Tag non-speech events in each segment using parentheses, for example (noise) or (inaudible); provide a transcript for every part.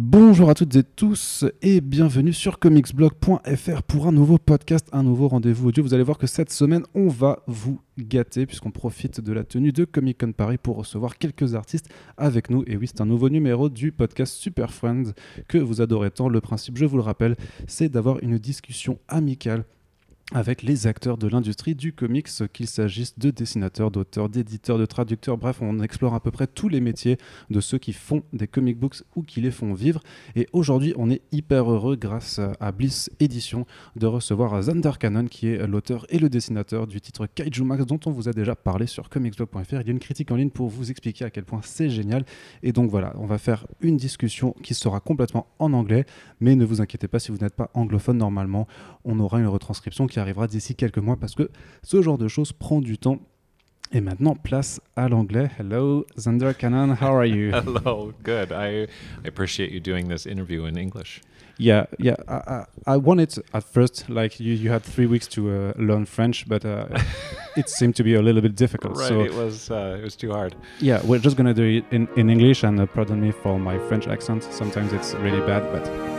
Bonjour à toutes et tous et bienvenue sur comicsblog.fr pour un nouveau podcast, un nouveau rendez-vous audio. Vous allez voir que cette semaine, on va vous gâter puisqu'on profite de la tenue de Comic Con Paris pour recevoir quelques artistes avec nous. Et oui, c'est un nouveau numéro du podcast Super Friends que vous adorez tant. Le principe, je vous le rappelle, c'est d'avoir une discussion amicale avec les acteurs de l'industrie du comics, qu'il s'agisse de dessinateurs, d'auteurs, d'éditeurs, de traducteurs, bref, on explore à peu près tous les métiers de ceux qui font des comic books ou qui les font vivre. Et aujourd'hui, on est hyper heureux, grâce à Bliss Edition, de recevoir Zander Cannon, qui est l'auteur et le dessinateur du titre Kaiju Max, dont on vous a déjà parlé sur comicsblog.fr. Il y a une critique en ligne pour vous expliquer à quel point c'est génial. Et donc voilà, on va faire une discussion qui sera complètement en anglais, mais ne vous inquiétez pas si vous n'êtes pas anglophone normalement, on aura une retranscription qui arrivera d'ici quelques mois parce que ce genre de choses prend du temps. Et maintenant, place à l'anglais. Hello, Zander Cannon, how are you? (laughs) Hello, good. I, I appreciate you doing this interview in English. Yeah, yeah. I, I, I wanted at first, like you, you had three weeks to uh, learn French, but uh, (laughs) it seemed to be a little bit difficult. Right, so it was uh, it was too hard. yeah, we're just gonna do it in, in English, and uh, pardon me for my French accent. Sometimes it's really bad, but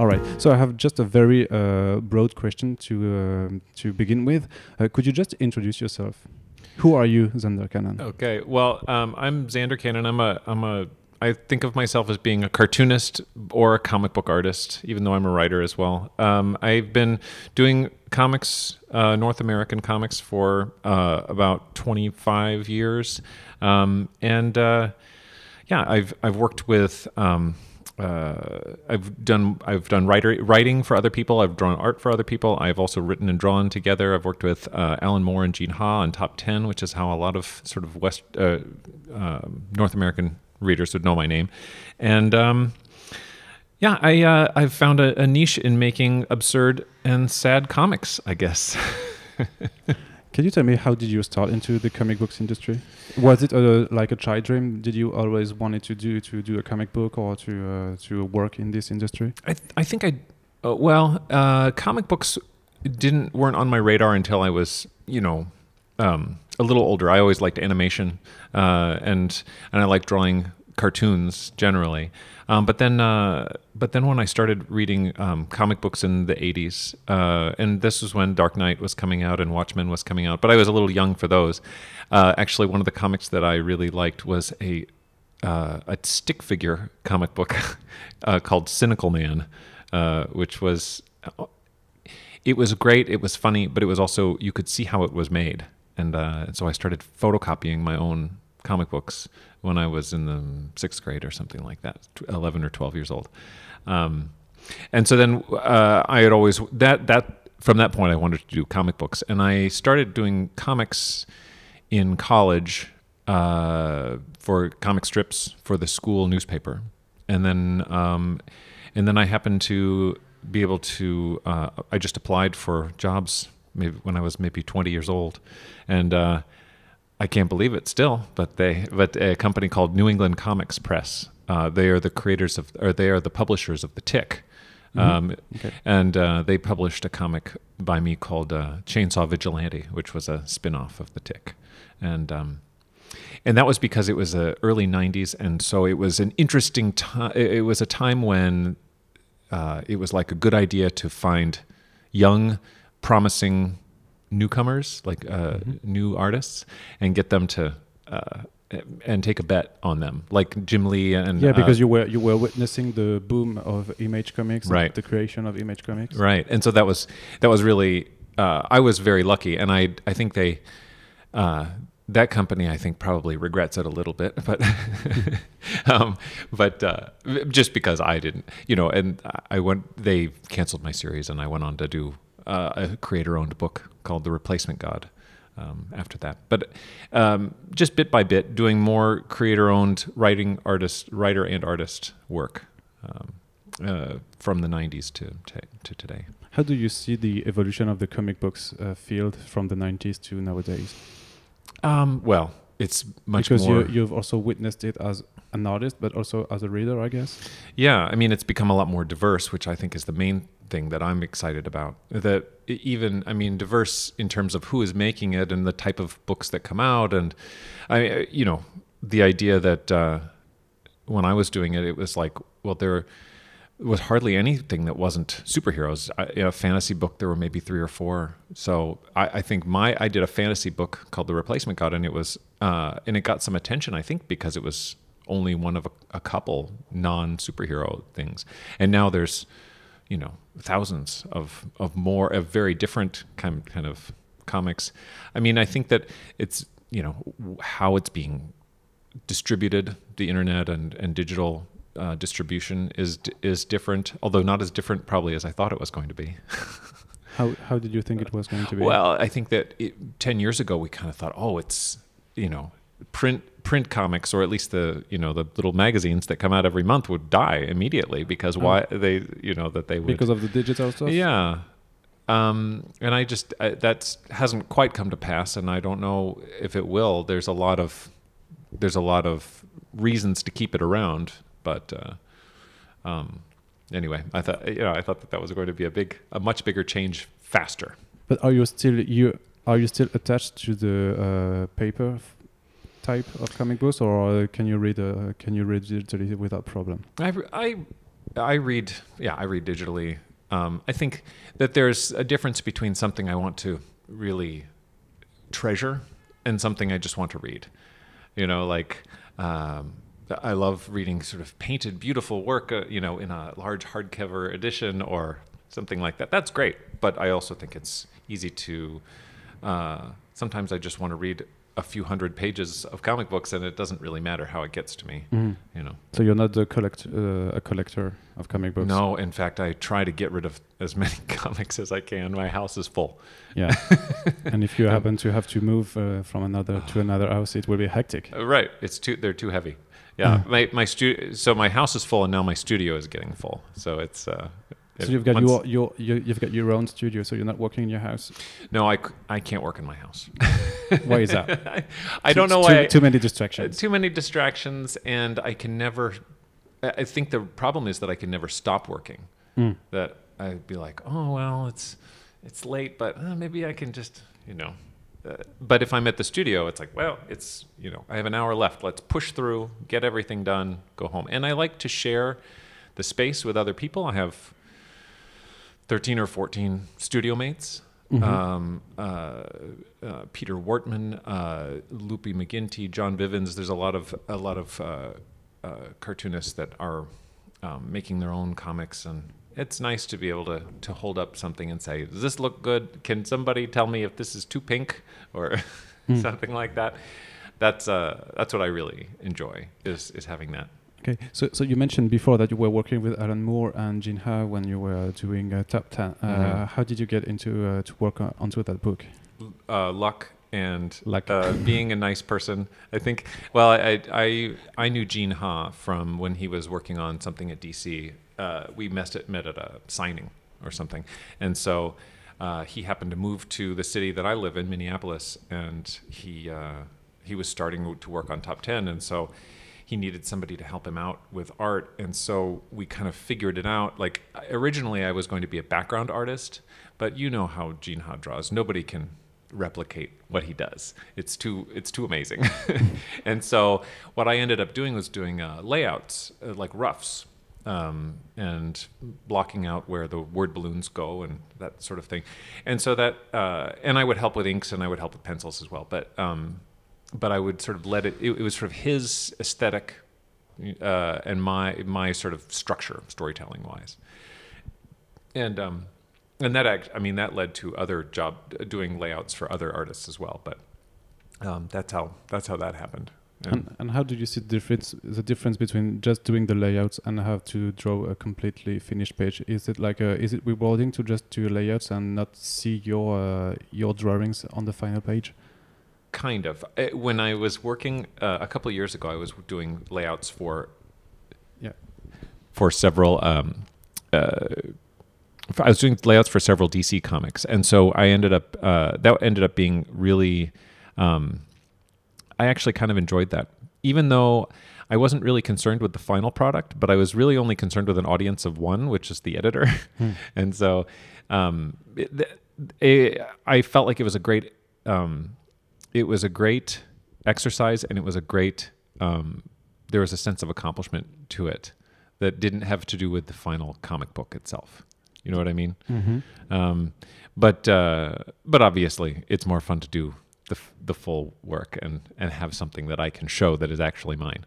All right. So I have just a very uh, broad question to uh, to begin with. Uh, could you just introduce yourself? Who are you, Zander Cannon? Okay, well, um, I'm Zander Cannon. I'm a I'm a I think of myself as being a cartoonist or a comic book artist, even though I'm a writer as well. Um, I've been doing comics, uh, North American comics, for uh, about 25 years, um, and uh, yeah, I've I've worked with. Um, uh, I've done I've done writer, writing for other people. I've drawn art for other people. I've also written and drawn together. I've worked with uh, Alan Moore and Gene Ha on Top Ten, which is how a lot of sort of West uh, uh, North American readers would know my name. And um, yeah, I uh, I've found a, a niche in making absurd and sad comics. I guess. (laughs) Can you tell me how did you start into the comic books industry? Was it a, like a child dream? Did you always wanted to do to do a comic book or to uh, to work in this industry? I th- I think I uh, well uh, comic books didn't weren't on my radar until I was you know um, a little older. I always liked animation uh, and and I like drawing cartoons generally. Um, but then uh, but then when I started reading um, comic books in the 80s, uh, and this was when Dark Knight was coming out and Watchmen was coming out, but I was a little young for those. Uh, actually, one of the comics that I really liked was a uh, a stick figure comic book (laughs) uh, called Cynicalman, uh, which was it was great. It was funny, but it was also you could see how it was made, and uh, so I started photocopying my own comic books when I was in the sixth grade or something like that, eleven or twelve years old. Um, and so then uh, I had always that that from that point I wanted to do comic books, and I started doing comics in college uh, for comic strips for the school newspaper, and then um, and then I happened to be able to. Uh, I just applied for jobs maybe when I was maybe 20 years old, and uh, I can't believe it still. But they, but a company called New England Comics Press. Uh, they are the creators of, or they are the publishers of the Tick. Um, Okay. And uh, they published a comic by me called uh, Chainsaw Vigilante, which was a spin off of The Tick. And um, and that was because it was the early 90s and so it was an interesting time it was a time when uh, it was like a good idea to find young promising newcomers like uh, new artists and get them to uh, and take a bet on them like jim lee and Yeah, uh, because you were you were witnessing the boom of Image Comics, Right. The creation of Image Comics. right and so that was that was really uh, i was very lucky and i i think they uh, that company i think probably regrets it a little bit (laughs) but (laughs) um, but uh, just because i didn't you know and i went they canceled my series and i went on to do uh, a creator owned book called the replacement god um, after that but um, just bit by bit doing more creator owned writing artist writer and artist work um, uh, from the 90s to, to, to today How do you see the evolution of the comic books uh, field from the 90s to nowadays? Um, well, it's much because more. you, you've also witnessed it as an artist, but also as a reader, I guess. Yeah, I mean, it's become a lot more diverse, which I think is the main thing that I'm excited about. That even, I mean, diverse in terms of who is making it and the type of books that come out, and I, you know, the idea that uh, when I was doing it, it was like, well, there was hardly anything that wasn't superheroes. I, in a fantasy book, there were maybe three or four. So I, I think my I did a fantasy book called The Replacement God, and it was uh, and it got some attention, I think, because it was only one of a, a couple non superhero things, and now there's you know thousands of of more of very different kind kind of comics. I mean, I think that it's you know how it's being distributed, the internet and and digital uh, distribution is is different, although not as different probably as I thought it was going to be. (laughs) How how did you think it was going to be? Well, I think that it, ten years ago we kind of thought, oh, it's you know print print comics or at least the you know the little magazines that come out every month would die immediately because Oh. why they you know that they would because of the digital stuff. yeah. Um, and I just I, that hasn't quite come to pass, and I don't know if it will. There's a lot of there's a lot of reasons to keep it around, but uh, um, anyway, I thought you know I thought that that was going to be a big, a much bigger change faster. But are you still you are you still attached to the uh, paper type of comic books, or uh, can you read uh, can you read digitally without problem? I, I, I read, yeah, I read digitally. Um, I think that there's a difference between something I want to really treasure and something I just want to read. You know, like um, I love reading sort of painted, beautiful work, uh, you know, in a large hardcover edition or something like that. That's great, but I also think it's easy to. Uh, sometimes I just want to read a few hundred pages of comic books, and it doesn't really matter how it gets to me. You know. So you're not the collect uh, a collector of comic books. No, in fact, I try to get rid of as (laughs) many comics as I can. My house is full. Yeah. (laughs) and if you happen to have to move uh, from another to (sighs) another house, it will be hectic. Uh, right, it's too. They're too heavy. Yeah, Mm. my my stu- So my house is full, and now my studio is getting full. So it's. So you've got your, your your you've got your own studio, so you're not working in your house. No, I, I can't work in my house. (laughs) Why is that? I, (laughs) I don't know too, why. Too many distractions. too many distractions, and I can never. I I think the problem is that I can never stop working. Mm. That I'd be like, oh well, it's it's late, but uh, maybe I can just you know. Uh, but if I'm at the studio, it's like, well, it's you know, I have an hour left. Let's push through, get everything done, go home. And I like to share the space with other people. I have thirteen or fourteen studio mates Mhm. um, uh, uh, Peter Wartman, uh, Lupi McGinty, John Bivens. There's a lot of a lot of uh, uh, cartoonists that are um, making their own comics, and it's nice to be able to to hold up something and say, "Does this look good? Can somebody tell me if this is too pink or (laughs) Mm. something like that?" That's uh, that's what I really enjoy is is having that. Okay, so so you mentioned before that you were working with Alan Moore and Gene Ha when you were doing uh, Top Ten. Uh, Mhm. How did you get into uh, to work on, onto that book? uh, luck and Luck. Uh, being a nice person. I think. Well, I, I I knew Gene Ha from when he was working on something at DC. Uh, we met at met at a signing or something, and so uh, he happened to move to the city that I live in, Minneapolis, and he uh, he was starting to work on Top Ten, and so. He needed somebody to help him out with art, and so we kind of figured it out. Like originally, I was going to be a background artist, but you know how Gene Ha draws. Nobody can replicate what he does. It's too it's too amazing. (laughs) and so what I ended up doing was doing uh, layouts uh, like roughs um, and blocking out where the word balloons go and that sort of thing. And so that uh, and I would help with inks and I would help with pencils as well. But um, but I would sort of let it. It, it was sort of his aesthetic uh, and my my sort of structure, storytelling wise. And um, and that act, I mean that led to other job doing layouts for other artists as well. But um, that's how that's how that happened. And And, and how did you see the difference the difference between just doing the layouts and have to draw a completely finished page? Is it like a, is it rewarding to just do layouts and not see your uh, your drawings on the final page? Kind of Uh, when I was working uh, a couple of years ago, I was doing layouts for Yeah. for several. Um, uh, I was doing layouts for several DC comics, and so I ended up uh, that ended up being really. Um, I actually kind of enjoyed that, even though I wasn't really concerned with the final product, but I was really only concerned with an audience of one, which is the editor, (laughs) and so um, it, it, I felt like it was a great, um, it was a great exercise, and it was a great. Um, there was a sense of accomplishment to it that didn't have to do with the final comic book itself. You know what I mean? Mm-hmm. Um, but uh, but obviously, it's more fun to do the f- the full work and and have something that I can show that is actually mine.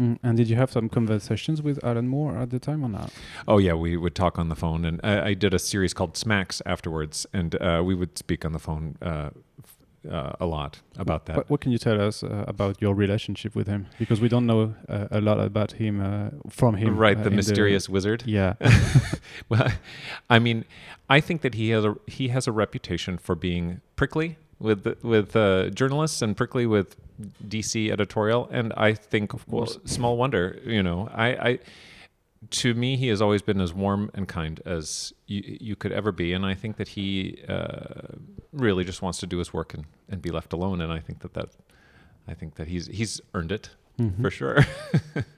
Mm, and did you have some conversations with Alan Moore at the time or not? Oh yeah, we would talk on the phone, and I, I did a series called Smax afterwards, and uh, we would speak on the phone uh, uh, a lot about that. What, what can you tell us uh, about your relationship with him? Because we don't know uh, a lot about him uh, from him. right, uh, the mysterious wizard. yeah. (laughs) well, I mean, I think that he has a he has a reputation for being prickly with with uh, journalists and prickly with DC editorial, and I think, of course. well, small wonder. You know, I, I to me he has always been as warm and kind as you, you could ever be, and I think that he uh, really just wants to do his work and, and be left alone, and I think that that I think that he's he's earned it Mhm. for sure. (laughs)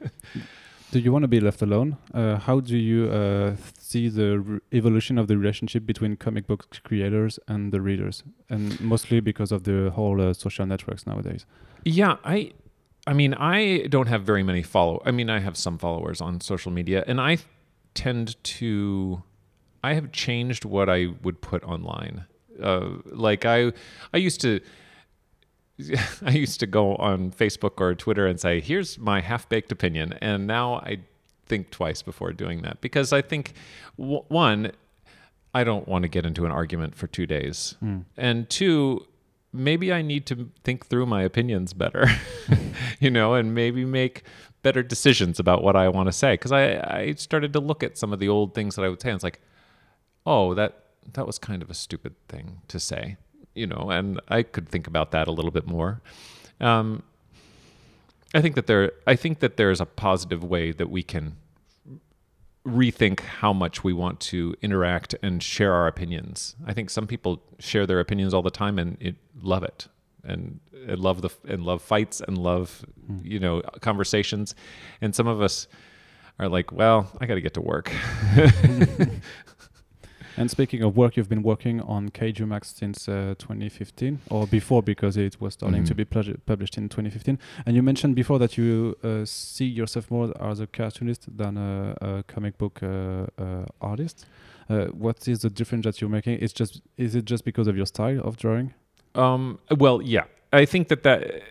Do you want to be left alone? Uh, how do you uh, see the r- evolution of the relationship between comic book creators and the readers, and mostly because of the whole uh, social networks nowadays? Yeah, I I mean, I don't have very many follow. I mean, I have some followers on social media and I tend to I have changed what I would put online. Uh, like I I used to (laughs) I used to go on Facebook or Twitter and say, "Here's my half-baked opinion." And now I think twice before doing that because I think w- one I don't want to get into an argument for 2 days. And two, maybe I need to think through my opinions better, (laughs) you know, and maybe make better decisions about what I want to say. Because I, I started to look at some of the old things that I would say, and it's like, oh, that that was kind of a stupid thing to say, you know, and I could think about that a little bit more. Um, I think that there, I think that there's a positive way that we can rethink how much we want to interact and share our opinions. I think some people share their opinions all the time and it, love it and, and love the and love fights and love hmm. you know conversations, and some of us are like, well, I got to get to work. (laughs) (laughs) And speaking of work, you've been working on Kaiju Max since uh, 2015, or before, because it was starting to Mhm. be published in 2015. And you mentioned before that you uh, see yourself more as a cartoonist than a, a comic book uh, uh, artist. Uh, what is the difference that you're making? It's just is it just because of your style of drawing? Um, well, yeah, I think that that.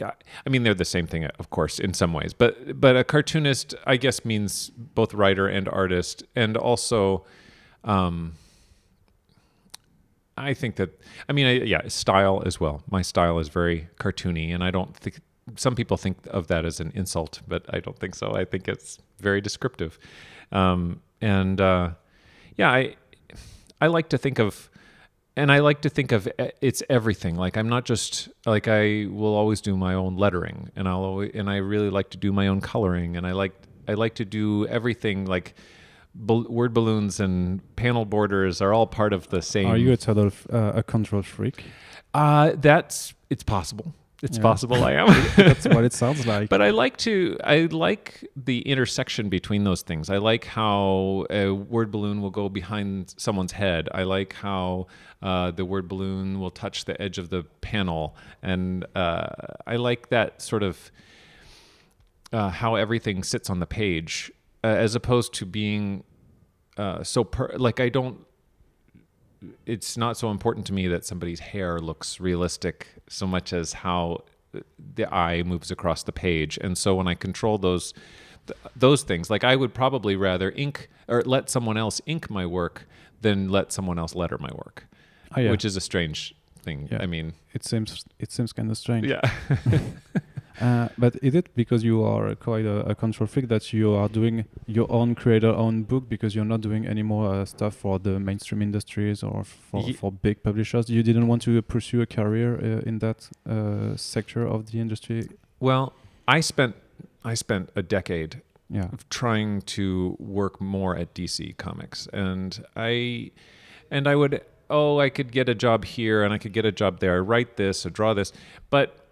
Yeah, I mean they're the same thing, of course, in some ways. But but a cartoonist, I guess, means both writer and artist, and also, um, I think that I mean, I, yeah, style as well. My style is very cartoony, and I don't think some people think of that as an insult, but I don't think so. I think it's very descriptive, um, and uh, yeah, I I like to think of and I like to think of it's everything. Like I'm not just like I will always do my own lettering, and I'll always, and I really like to do my own coloring, and I like I like to do everything like bal- word balloons and panel borders are all part of the same. Are you a total f- uh, a control freak? Uh, that's it's possible. It's Yeah. possible I am. (laughs) That's what it sounds (laughs) like. But I like to I like the intersection between those things. I like how a word balloon will go behind someone's head. I like how uh, the word balloon will touch the edge of the panel, and uh, I like that sort of uh, how everything sits on the page, uh, as opposed to being uh, so per- like I don't. It's not so important to me that somebody's hair looks realistic so much as how the eye moves across the page. And so when I control those th- those things, like I would probably rather ink or let someone else ink my work than let someone else letter my work, Oh, yeah. which is a strange thing. Yeah. I mean, it seems it seems kind of strange. yeah. (laughs) Uh, but is it because you are quite a, a control freak that you are doing your own creator own book because you're not doing any more uh, stuff for the mainstream industries or for, Ye- for big publishers? You didn't want to pursue a career uh, in that uh, sector of the industry. well, I spent I spent a decade Yeah. trying to work more at DC Comics, and I and I would oh I could get a job here and I could get a job there, I write this or draw this, but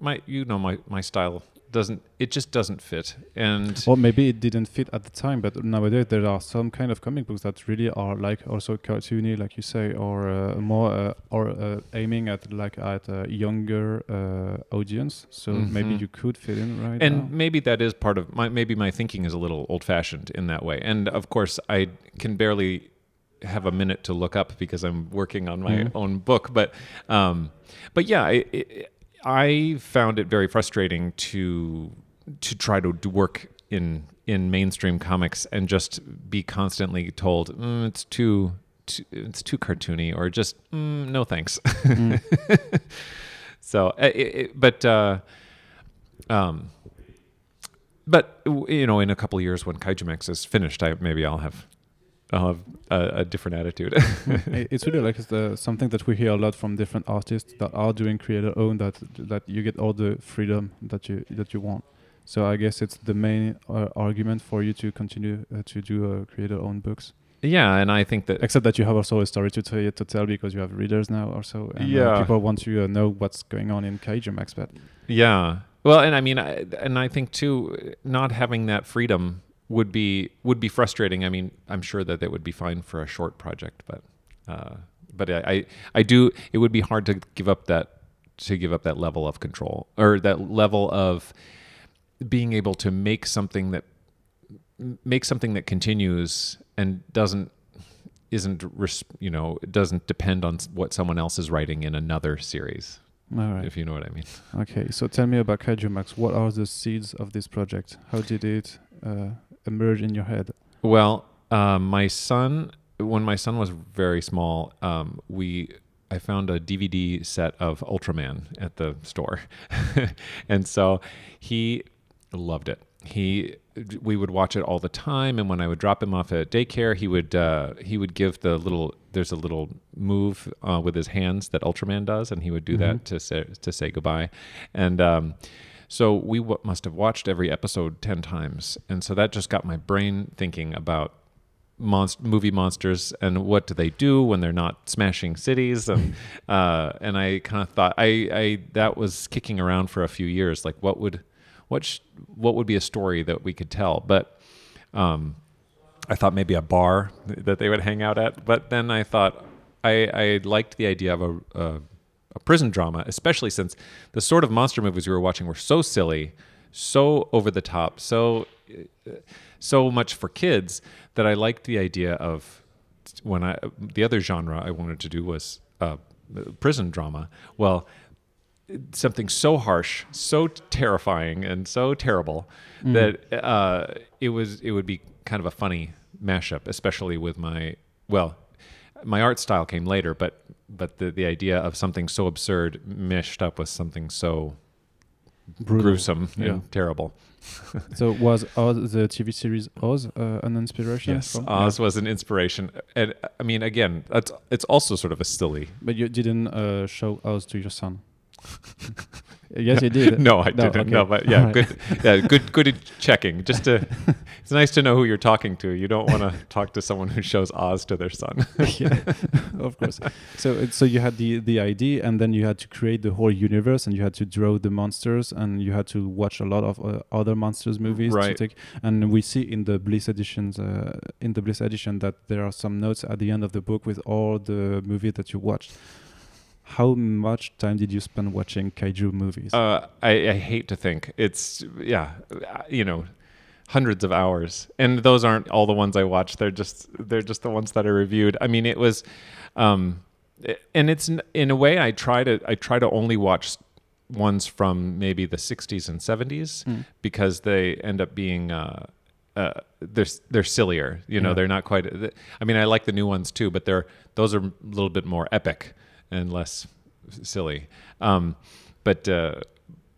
my you know my my style doesn't it just doesn't fit and Or maybe it didn't fit at the time, but nowadays there are some kind of comic books that really are like also cartoony, like you say, or uh, more uh, or uh, aiming at like at a younger uh, audience. So maybe Mhm. you could fit in right and now. maybe that is part of my maybe my thinking is a little old fashioned in that way and of course i can barely have a minute to look up because i'm working on my Mhm. own book but um but yeah I, I i found it very frustrating to to try to do work in in mainstream comics and just be constantly told mm, it's too, too it's too cartoony or just mm, no thanks Mm. (laughs) so it, it, but uh um but you know in a couple years when kaijumax is finished i maybe i'll have i'll have a, a different attitude (laughs) it's really like it's the, something that we hear a lot from different artists that are doing creator own that that you get all the freedom that you that you want. So I guess it's the main uh, argument for you to continue uh, to do uh, creator own books. yeah and i think that Except that you have also a story to tell, to tell because you have readers now or so. And uh, Yeah. people want to uh, know what's going on in Kaiju Max. But Yeah. Well, and I mean, I, and I think too, not having that freedom would be would be frustrating. I mean, I'm sure that that would be fine for a short project, but uh, but I, I I do. It would be hard to give up that to give up that level of control or that level of being able to make something that make something that continues and doesn't isn't you know doesn't depend on what someone else is writing in another series all right. if you know what i mean Okay. So tell me about Kaiju Max. What are the seeds of this project? How did it uh, emerge in your head? Well, um, my son, when my son was very small, um, we I found a DVD set of Ultraman at the store, (laughs) and so he loved it. He we would watch it all the time, and when I would drop him off at daycare, he would uh, he would give the little there's a little move uh, with his hands that Ultraman does, and he would do that to say to say goodbye, and. Um, so we w- must have watched every episode 10 times. And so that just got my brain thinking about monst- movie monsters and what do they do when they're not smashing cities and (laughs) uh, and I kind of thought I, I that was kicking around for a few years. Like what would what sh- what would be a story that we could tell? But um, I thought maybe a bar that they would hang out at. But then I thought I, I liked the idea of a, a a prison drama, especially since the sort of monster movies we were watching were so silly, so over the top, so uh, so much for kids that I liked the idea of when I the other genre I wanted to do was uh, prison drama. Well, something so harsh, so terrifying, and so terrible that uh, it was it would be kind of a funny mashup, especially with my well, my art style came later, but but the the idea of something so absurd meshed up with something so Brutal. gruesome Yeah. and terrible. (laughs) So was Oz, the TV series Oz uh, an inspiration? Yes, from- Oz was an inspiration, and I mean, again, that's it's also sort of a silly. But you didn't uh, show Oz to your son. (laughs) yes, you did. (laughs) no, I No, didn't. okay. No, but yeah, Alright. good. Yeah, good. Good at checking. Just to, (laughs) it's nice to know who you're talking to. You don't want to (laughs) talk to someone who shows Oz to their son. yeah, of course. So, so you had the the idea, and then you had to create the whole universe, and you had to draw the monsters, and you had to watch a lot of uh, other monsters movies Right. to take. And we see in the Bliss editions, uh, in the Bliss edition, that there are some notes at the end of the book with all the movies that you watched. How much time did you spend watching kaiju movies? Uh, I, I hate to think it's yeah, uh, you know, hundreds of hours, and those aren't all the ones I watched. They're just they're just the ones that I reviewed. I mean, it was, um, and it's in a way I try to I try to only watch ones from maybe the 60s and 70s Mm. because they end up being. Uh, uh, they're they're sillier, you know. Yeah. They're not quite. I mean, I like the new ones too, but they're those are a little bit more epic and less silly. Um, but uh,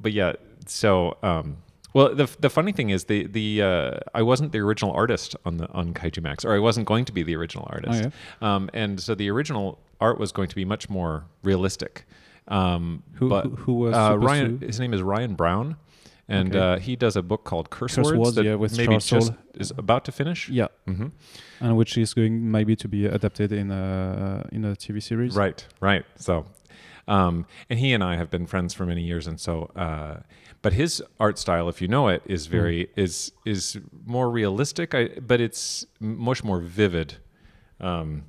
but yeah, so um, well, the the funny thing is the the uh, I wasn't the original artist on the on Kaiju Max, or I wasn't going to be the original artist. um, and so the original art was going to be much more realistic. Um, Who- but who- who was uh, Ryan? His name is Ryan Browne. And Okay. uh, he does a book called Curse, Curse Words Words, that yeah, with maybe Charles just Soule. is about to finish. Yeah, hmm and which is going maybe to be adapted in a in a TV series. Right, right. So, um, and he and I have been friends for many years, and so, uh, but his art style, if you know it, is very is is more realistic. I, but it's much more vivid, um,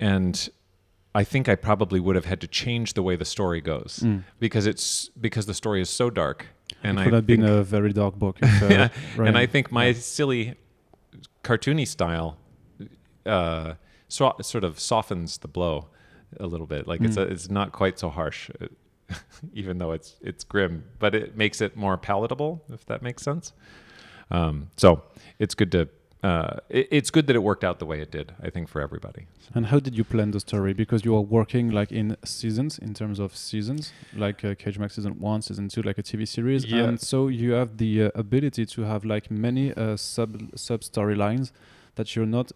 and I think I probably would have had to change the way the story goes Mm. because it's because the story is so dark. And it I could have been think- a very dark book. if, (laughs) uh, yeah, right. and I think my silly, cartoony style, uh, so, sort of softens the blow a little bit. Like it's a, it's not quite so harsh, uh, (laughs) even though it's it's grim, but it makes it more palatable, if that makes sense. Um, so it's good to. Uh, it, it's good that it worked out the way it did. I think for everybody. And how did you plan the story? Because you are working like in seasons, in terms of seasons, like uh, Kaiju Max season one, season two, like a TV series, Yeah. and so you have the uh, ability to have like many uh, sub sub storylines that you're not.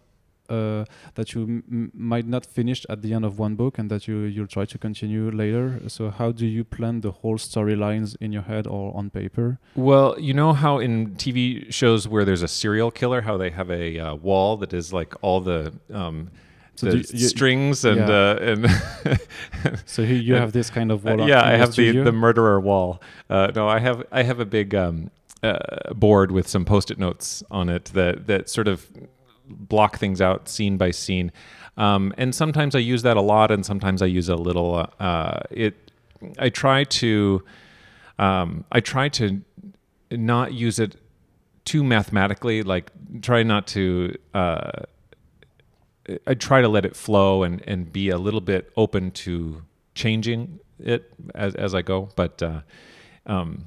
Uh, that you m- might not finish at the end of one book and that you you'll try to continue later so how do you plan the whole storylines in your head or on paper Well, you know how in TV shows where there's a serial killer, how they have a uh, wall that is like all the um, So the you- strings and yeah. uh, and (laughs) (laughs) so here you Uh, have this kind of Uh, wall yeah, I have the the murderer wall. Uh, no, I have I have a big um, uh, board with some post-it notes on it that that sort of block things out scene by scene. Um, and sometimes I use that a lot, and sometimes I use a little. Uh, it I try to um, I try to not use it too mathematically. Like try not to. Uh, I try to let it flow and, and be a little bit open to changing it as, as I go. But uh, um,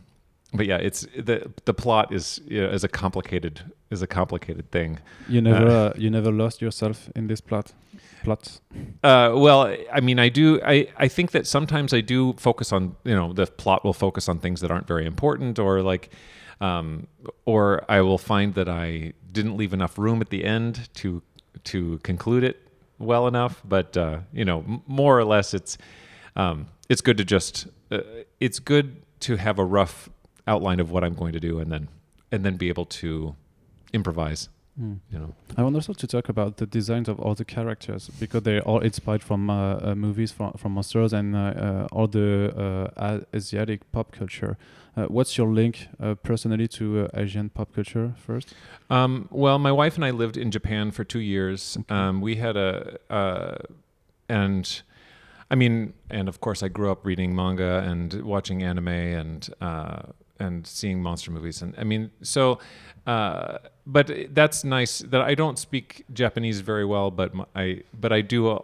but yeah, it's the the plot is you know, is a complicated is a complicated thing. you never uh, you never lost yourself in this plot plot Uh, well, I mean, I do. I, I think that sometimes I do focus on you know the plot will focus on things that aren't very important, or like, um, or I will find that I didn't leave enough room at the end to to conclude it well enough. But uh, you know, m- more or less, it's um, it's good to just uh, it's good to have a rough outline of what I'm going to do, and then and then be able to improvise. You know. I want also to talk about the designs of all the characters because they're all inspired from uh, uh, movies from from monsters and uh, uh, all the uh, A- Asiatic pop culture. Uh, what's your link uh, personally to uh, Asian pop culture first? Um, well, my wife and I lived in Japan for two years. Um, we had a, uh, and I mean, and of course, I grew up reading manga and watching anime and uh, and seeing monster movies. And I mean, so, uh, but that's nice that I don't speak Japanese very well, but my, I but I do. Uh,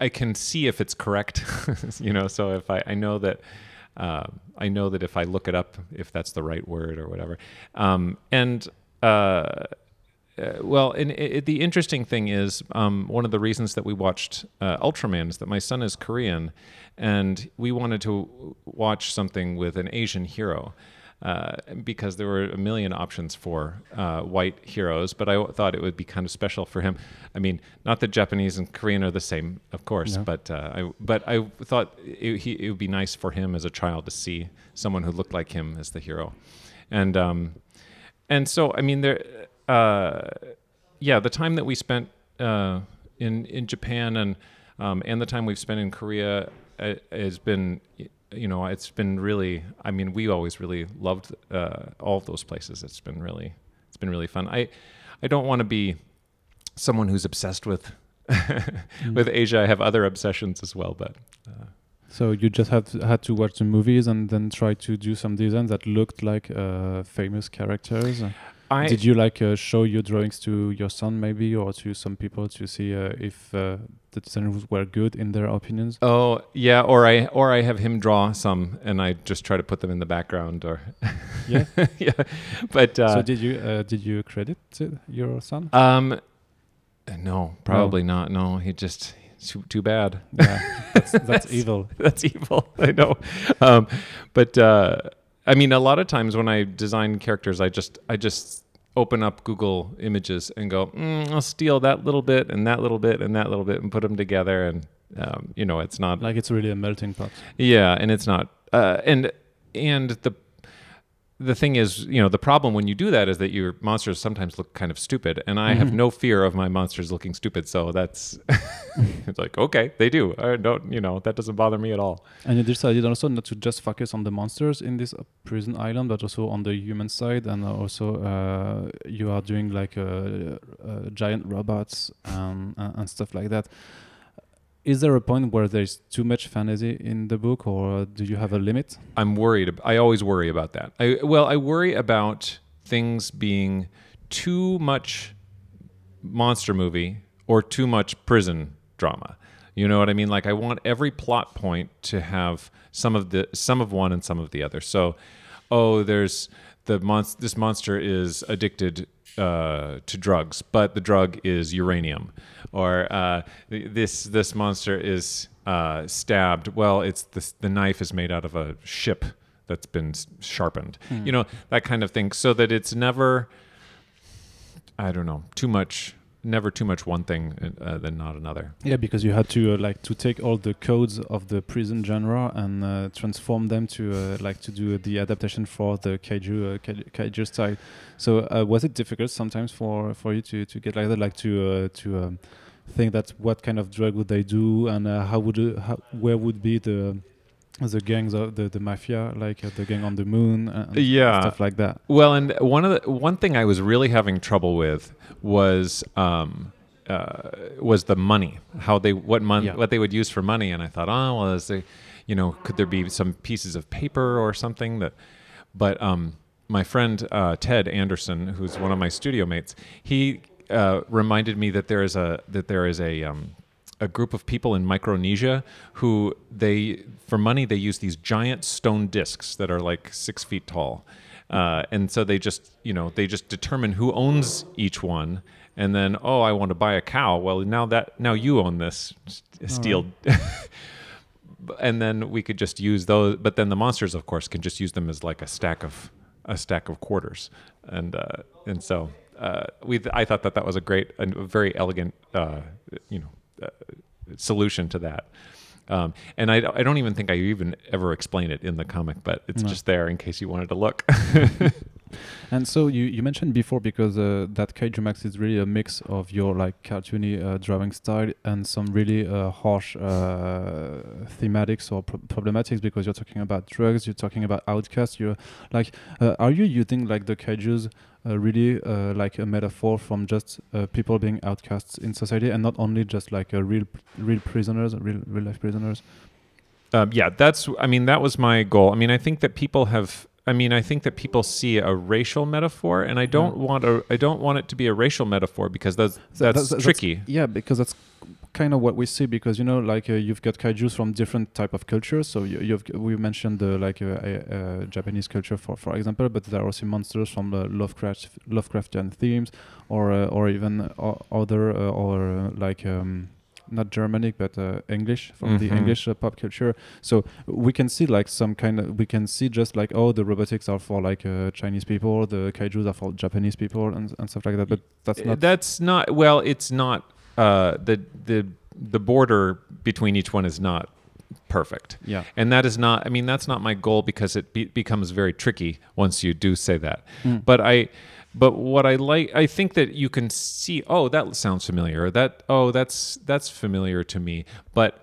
I can see if it's correct, (laughs) you know. So if I, I know that. Uh, I know that if I look it up, if that's the right word or whatever, um, and uh, uh, well, and it, it- the interesting thing is, um, one of the reasons that we watched Ultraman is that my son is Korean, and we wanted to watch something with an Asian hero. Uh, because there were a million options for uh, white heroes, but I thought it would be kind of special for him. I mean, not that Japanese and Korean are the same, of course, No. but uh, I but I thought it, he, it would be nice for him as a child to see someone who looked like him as the hero, and um, and so I mean there, uh, yeah, the time that we spent uh, in in Japan and um, and the time we've spent in Korea has been, you know, it's been really. I mean, we always really loved uh, all of those places. It's been really, it's been really fun. I, I don't want to be someone who's obsessed with (laughs) with Asia. I have other obsessions as well, but uh, So you just had to, had to watch the movies and then try to do some designs that looked like uh, famous characters. I Did you like uh, show your drawings to your son maybe or to some people to see uh, if uh, the designers were good in their opinions? Oh yeah, or I or I have him draw some, and I just try to put them in the background, or Yeah. (laughs) yeah. But uh, so did you uh, did you credit uh, your son? um, no, probably not. No, he just too, too bad. yeah, that's, that's (laughs) evil. (laughs) That's evil. I know. Um, but uh, I mean, a lot of times when I design characters, I just I just open up Google Images and go, mm, I'll steal that little bit and that little bit and that little bit and put them together, and um, you know, it's not Like it's really a melting pot. Yeah, and it's not. Uh, and and the the thing is, you know, the problem when you do that is that your monsters sometimes look kind of stupid, and I Mm-hmm. have no fear of my monsters looking stupid. So that's (laughs) it's like okay, they do. I don't, you know, that doesn't bother me at all. And you decided also not to just focus on the monsters in this uh, prison island, but also on the human side, and also uh, you are doing like uh, uh, giant robots and, and and stuff like that. Is there a point where there's too much fantasy in the book, or do you have a limit? I'm worried. I always worry about that. I well, I worry about things being too much monster movie or too much prison drama. You know what I mean? Like I want every plot point to have some of the some of one and some of the other. So, oh, there's the monster. This monster is addicted uh, to drugs, but the drug is uranium, or uh, this this monster is uh, stabbed. Well, it's the the knife is made out of a ship that's been sharpened. You know that kind of thing, so that it's never. I don't know too much. Never too much one thing uh, than not another. Yeah, because you had to uh, like to take all the codes of the prison genre and uh, transform them to uh, like to do the adaptation for the kaiju uh, kaiju, style. So uh, was it difficult sometimes for for you to to get like that, like to uh, to um, think that what kind of drug would they do and uh, how would how, where would be the the gangs of the the mafia like uh, the gang on the moon Yeah. stuff like that. Well, and one of the one thing I was really having trouble with was um, uh, was the money. How they what mon- Yeah. what they would use for money, and I thought, oh well, is they, you know, could there be some pieces of paper or something that? But um, my friend uh, Ted Anderson, who's one of my studio mates, he uh, reminded me that there is a that there is a um, a group of people in Micronesia who they for money they use these giant stone discs that are like six feet tall, uh, and so they just you know they just determine who owns each one, and then oh I want to buy a cow. Well now that now you own this steel. (laughs) and then we could just use those but then the monsters of course can just use them as like a stack of a stack of quarters and uh, and so uh, we I thought that that was a great and a very elegant uh, you know solution to that um, and I, I don't even think I even ever explain it in the comic but it's No. just there in case you wanted to look (laughs) And so you, you mentioned before because uh, that Kaiju Max is really a mix of your like cartoony uh, drawing style and some really uh, harsh uh, thematics or pro- problematics because you're talking about drugs, you're talking about outcasts. You're like, uh, are you using like the Kaiju's uh, really like a metaphor from just people being outcasts in society and not only just like real real prisoners, real real life prisoners? Um, yeah, that's. I mean, that was my goal. I mean, I think that people have. I mean, I think that people see a racial metaphor, and I don't want a. I don't want it to be a racial metaphor because that's So that's, tricky. yeah, because that's kind of what we see. Because you know, like uh, you've got kaiju's from different type of cultures. So you, you've we mentioned the like uh, uh, uh, Japanese culture for for example, but there are also monsters from the Lovecraft Lovecraftian themes, or uh, or even other uh, or uh, like. Um, not Germanic, but uh, English from the Mhm. English uh, pop culture. So we can see like some kind of we can see just like oh the robotics are for like uh, Chinese people, the kaiju's are for Japanese people and, and stuff like that. But that's not That's not. Well, it's not. Uh, the the the border between each one is not perfect. yeah. And that is not, I mean, that's not my goal because it be, becomes very tricky once you do say that. Mm. But I, but what I like, I think that you can see, oh, that sounds familiar. That, oh, that's, that's familiar to me. But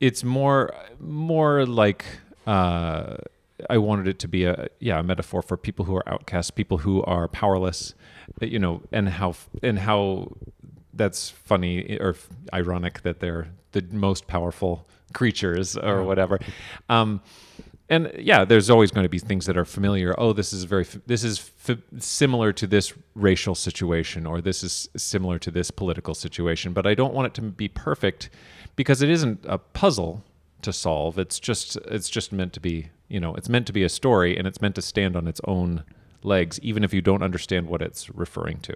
it's more, more like, uh, I wanted it to be a, yeah, a metaphor for people who are outcasts, people who are powerless, you know, and how, and how that's funny or ironic that they're the most powerful creatures or whatever. Um, and yeah, there's always going to be things that are familiar. Oh, this is very, this is f- similar to this racial situation, or this is similar to this political situation. But I don't want it to be perfect because it isn't a puzzle to solve. It's just, it's just meant to be, you know, it's meant to be a story, and it's meant to stand on its own legs, even if you don't understand what it's referring to.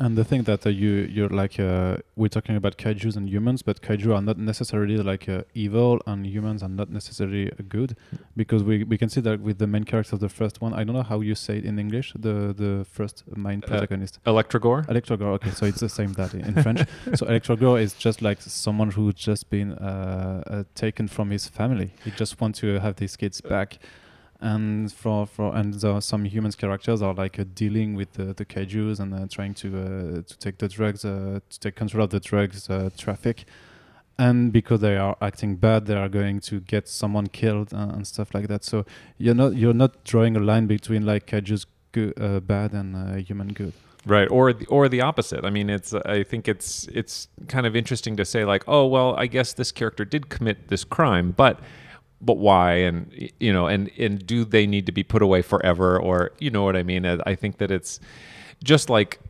And the thing that uh, you you're like uh, we're talking about kaiju's and humans, but kaiju are not necessarily like uh, evil, and humans are not necessarily uh, good, because we, we can see that with the main character of the first one. I don't know how you say it in English. The the first main Uh, protagonist, Electrogore? Electrogore. Okay, so it's the same that in French. (laughs) So Electrogore is just like someone who's just been uh, uh, taken from his family. He just wants to have these kids back. And for for and the, some humans characters are like uh, dealing with the, the kaijus and uh, trying to uh, to take the drugs uh, to take control of the drugs uh, traffic. And because they are acting bad they are going to get someone killed uh, and stuff like that. So you're not you're not drawing a line between like kaijus uh, bad and human good. Right, or the, or the opposite. I mean, it's I think it's it's kind of interesting to say like, oh well, I guess this character did commit this crime, but but why? And you know, and and do they need to be put away forever, or you know what I mean? I think that it's just like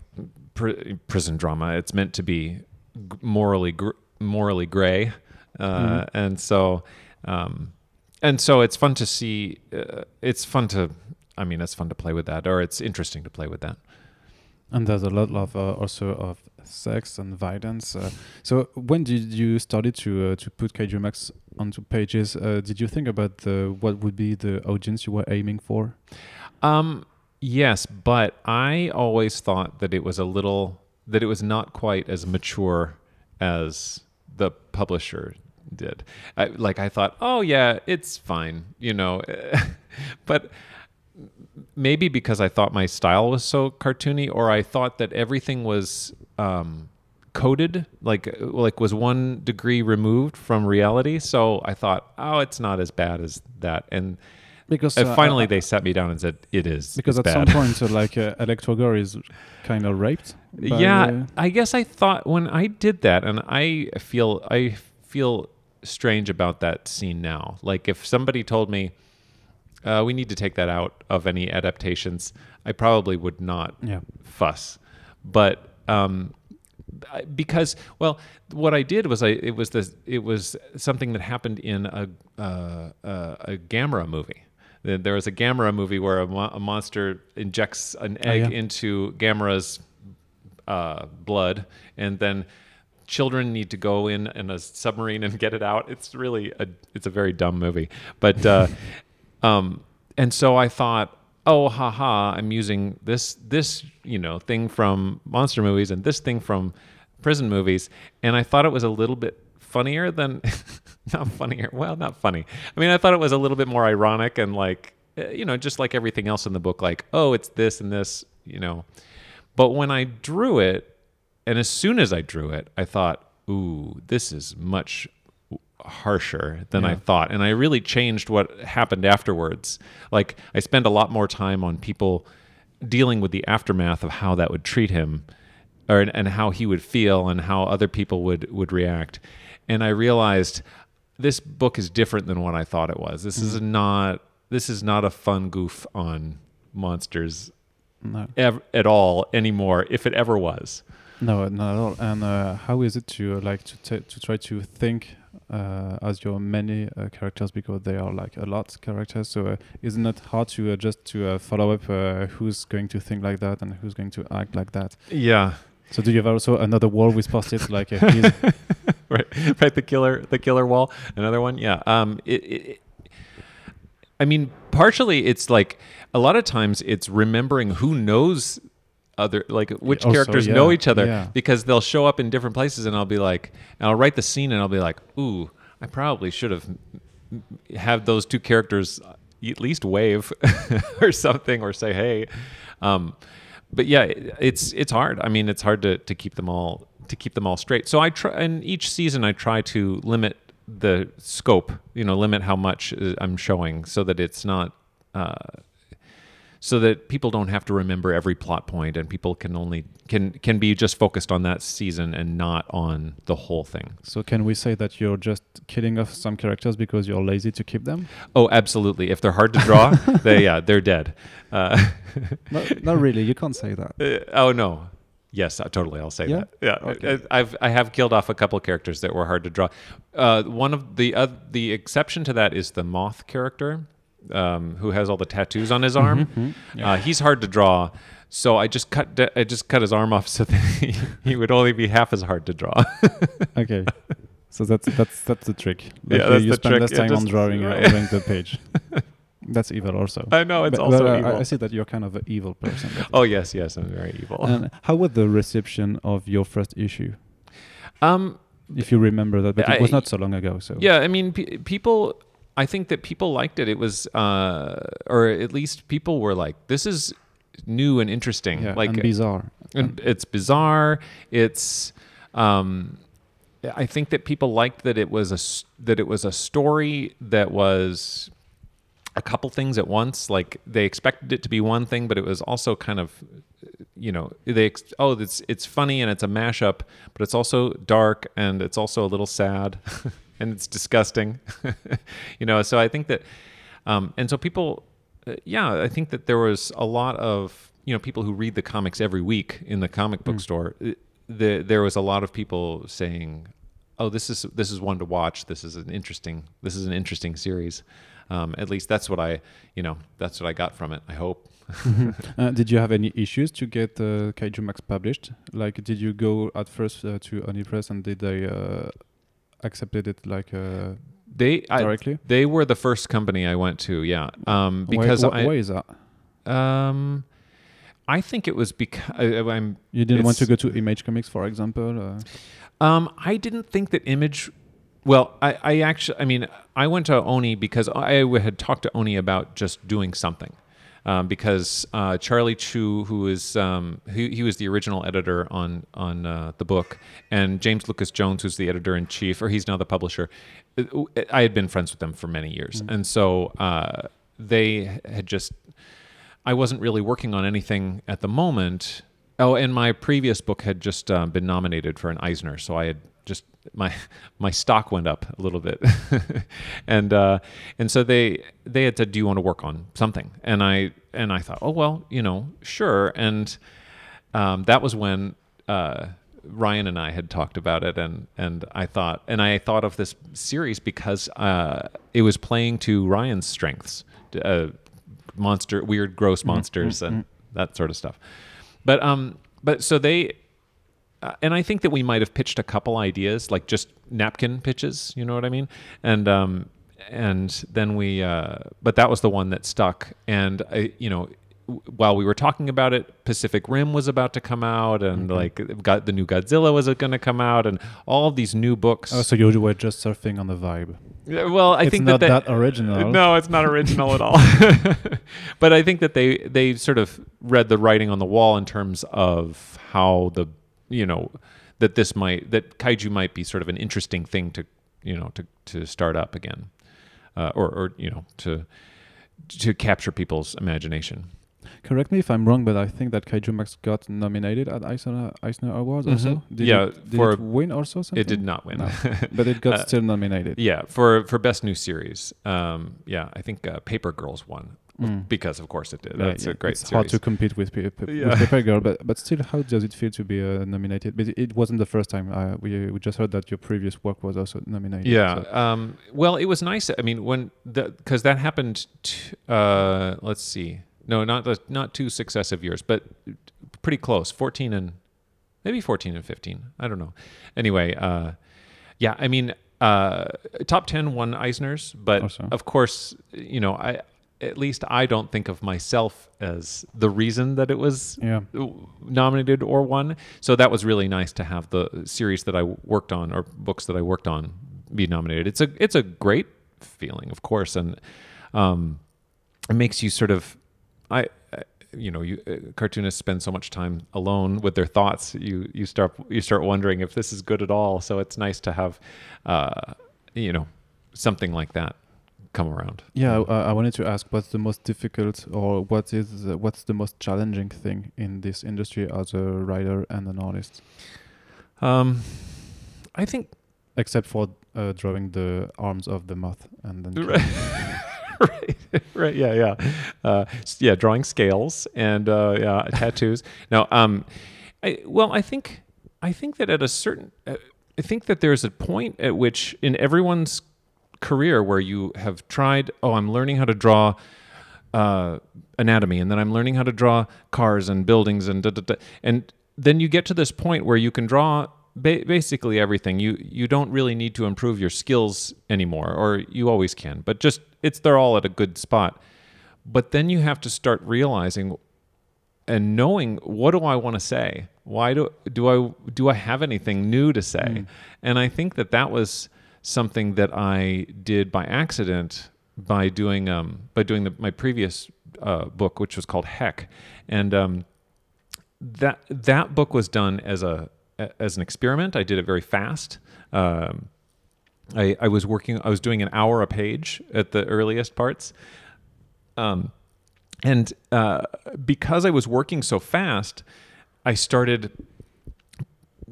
pr- prison drama. It's meant to be g- morally gr- morally gray, uh, and so um, and so it's fun to see. Uh, it's fun to. I mean, it's fun to play with that, or it's interesting to play with that. and there's a lot of uh, also of sex and violence uh, so when did you started to uh, to put kaiju max onto pages uh, did you think about the what would be the audience you were aiming for Um, yes, but I always thought that it was a little that it was not quite as mature as the publisher did. I, like I thought, oh yeah, it's fine, you know, (laughs) but maybe because I thought my style was so cartoony, or I thought that everything was um, coded, like like was one degree removed from reality. So I thought, oh, it's not as bad as that, and. because uh, finally, uh, they sat me down and said, "It is because at bad." some point uh, like uh, Electrogor is kind of raped yeah, uh, I guess I thought when I did that, and I feel I feel strange about that scene now. Like if somebody told me uh, we need to take that out of any adaptations, I probably would not yeah fuss. But um, because well, what I did was I it was this it was something that happened in a uh, uh, a Gamera movie. There there was a Gamera movie where a, mo- a monster injects an egg yeah. into Gamera's uh, blood, and then children need to go in in a submarine and get it out. It's really a it's a very dumb movie, but uh, um, and so I thought, oh, haha, I'm using this this you know thing from monster movies and this thing from prison movies, and I thought it was a little bit funnier than (laughs) not funnier. Well, not funny. I mean, I thought it was a little bit more ironic and like eh, you know just like everything else in the book, like oh, it's this and this, you know. But when I drew it, and as soon as I drew it, I thought, ooh, this is much harsher than I thought. And I really changed what happened afterwards. Like, I spent a lot more time on people dealing with the aftermath of how that would treat him or, and how he would feel and how other people would, would react. And I realized this book is different than what I thought it was. This is not this is not a fun goof on monsters no ev- at all anymore if it ever was. no not at all and uh, how is it to like to t- to try to think uh, as your many uh, characters because they are like a lot characters so uh, isn't it hard to uh, just to uh, follow up uh, who's going to think like that and who's going to act like that Yeah. so do you have also another wall with post-its like (laughs) right, right. The killer, the killer wall. Another one. Yeah. Um. It, it- I mean, partially, it's like a lot of times it's remembering who knows other, like which Also, characters yeah, know each other, yeah. because they'll show up in different places, and I'll be like, and I'll write the scene, and I'll be like, ooh, I probably should have have those two characters at least wave (laughs) or something, or say hey. Um, but yeah, it's it's hard. I mean, it's hard to to keep them all to keep them all straight. So I try, and each season I try to limit the scope. You know, limit how much uh, I'm showing, so that it's not. Uh, so that people don't have to remember every plot point and people can only can can be just focused on that season and not on the whole thing so can we say that you're just killing off some characters because you're lazy to keep them oh absolutely if they're hard to draw (laughs) they yeah they're dead uh, (laughs) no, not really you can't say that Uh, oh no. Yes, uh, totally. I'll say Yeah? that. Yeah, Okay. I- I've I have killed off a couple characters that were hard to draw. Uh, one of the uh, the exception to that is the moth character, um, who has all the tattoos on his arm. Mm-hmm. Uh, he's hard to draw, so I just cut da- I just cut his arm off so that (laughs) he, he would only be half as hard to draw. (laughs) okay so that's that's that's the trick Yeah, Like, uh, that's you the spend trick. less Yeah, time on drawing uh, right. drawing the page (laughs) that's evil also I know it's But- also but I- evil. I, see that you're kind of an evil person oh yes, yes, I'm very evil. and how was the reception of your first issue um, if you remember that but it was not so long ago so Yeah, I mean, pe people I think that people liked it. It was, uh, or at least people were like, "This is new and interesting." Yeah, like and bizarre. and it's bizarre. It's, um, I think that people liked that it was a that it was a story that was a couple things at once. Like they expected it to be one thing, but it was also kind of, you know, they ex- oh, it's it's funny and it's a mashup, but it's also dark and it's also a little sad, (laughs) and it's disgusting, (laughs) you know. So I think that, um, and so people, uh, yeah, I think that there was a lot of you know people who read the comics every week in the comic book store. Uh, The, there was a lot of people saying, "Oh, this is this is one to watch. This is an interesting this is an interesting series." Um, at least that's what I, you know, that's what I got from it. I hope. (laughs) Uh, did you have any issues to get uh, Kaiju Max published? Like, did you go at first uh, to Oni Press and did they uh, accepted it like uh, They I, directly? they were the first company I went to. Yeah, um, because why, why, I, why is that? um, I think it was because I'm You didn't want to go to Image Comics, for example? Uh, Um, I didn't think that Image. Well, I, I actually, I mean, I went to Oni because I had talked to Oni about just doing something. Um, because uh, Charlie Chu, who is um, he, he was the original editor on on uh, the book, and James Lucas Jones, who's the editor in chief, or he's now the publisher. uh, I had been friends with them for many years, and so uh, they had just I wasn't really working on anything at the moment. Oh, and my previous book had just um, been nominated for an Eisner, so I had my my stock went up a little bit, (laughs) and uh, and so they they had said, "Do you want to work on something?" And I and I thought, "Oh well, you know, sure." And um, that was when uh, Ryan and I had talked about it, and and I thought, and I thought of this series because uh, it was playing to Ryan's strengths, uh, monster, weird, gross monsters, and that sort of stuff. But um, but so they, uh, and I think that we might have pitched a couple ideas, like just napkin pitches. You know what I mean? And um, and then we, uh, but that was the one that stuck. And I, you know, w- while we were talking about it, Pacific Rim was about to come out, and like got the new Godzilla was going to come out, and all of these new books. oh, so you were just surfing on the vibe. Well, I think it's think not that, that, original. (laughs) no, it's not original at all. (laughs) but I think that they they sort of read the writing on the wall in terms of how the you know that this might that kaiju might be sort of an interesting thing to you know to to start up again, uh, or or you know to to capture people's imagination. Correct me if I'm wrong, but I think that Kaiju Max got nominated at Eisner, Eisner Awards also. Mhm. Did Yeah, it, did for- it win also something? It did not win. No. (laughs) but it got Uh, still nominated. yeah, for for best new series. Um, yeah, I think uh, Paper Girls won Mm. because of course it did. Yeah, That's yeah, a great It's series. hard to compete with, Pe- Pe- Yeah. with Paper Girl, but but still, how does it feel to be uh, nominated? But it wasn't the first time. Uh, we we just heard that your previous work was also nominated. Yeah. so- Um, well, it was nice. I mean, when because that happened. T- uh, let's see. No, not the, not two successive years, but pretty close. Fourteen and maybe fourteen and fifteen. I don't know. Anyway, uh, yeah. I mean, uh, top ten won Eisner's, but Awesome. of course, you know, I at least I don't think of myself as the reason that it was yeah. nominated or won. So that was really nice to have the series that I worked on or books that I worked on be nominated. It's a it's a great feeling, of course, and um, it makes you sort of I. You know, you uh, cartoonists spend so much time alone with their thoughts. You you start you start wondering if this is good at all. So it's nice to have, uh, you know, something like that come around. Yeah, I, I wanted to ask what's the most difficult or what is uh, what's the most challenging thing in this industry as a writer and an artist, Um, I think except for uh, drawing the arms of the moth and then right, (laughs) right, (laughs) right, yeah, yeah, uh, yeah, drawing scales and uh, yeah, (laughs) tattoos. No, um, I, well, I think I think that at a certain, uh, I think that there's a point at which in everyone's career where you have tried. Oh, I'm learning how to draw. Uh, anatomy, and then I'm learning how to draw cars and buildings, and da, da, da. and then you get to this point where you can draw ba- basically everything. You you don't really need to improve your skills anymore, or you always can, but just it's they're all at a good spot. But then you have to start realizing and knowing what do I want to say? Why do do I do I have anything new to say? And I think that that was something that I did by accident by doing um, by doing the, my previous uh, book, which was called Heck, and um, that that book was done as a as an experiment. I did it very fast. Um, I, I was working. I was doing an hour a page at the earliest parts, um, and uh, because I was working so fast, I started.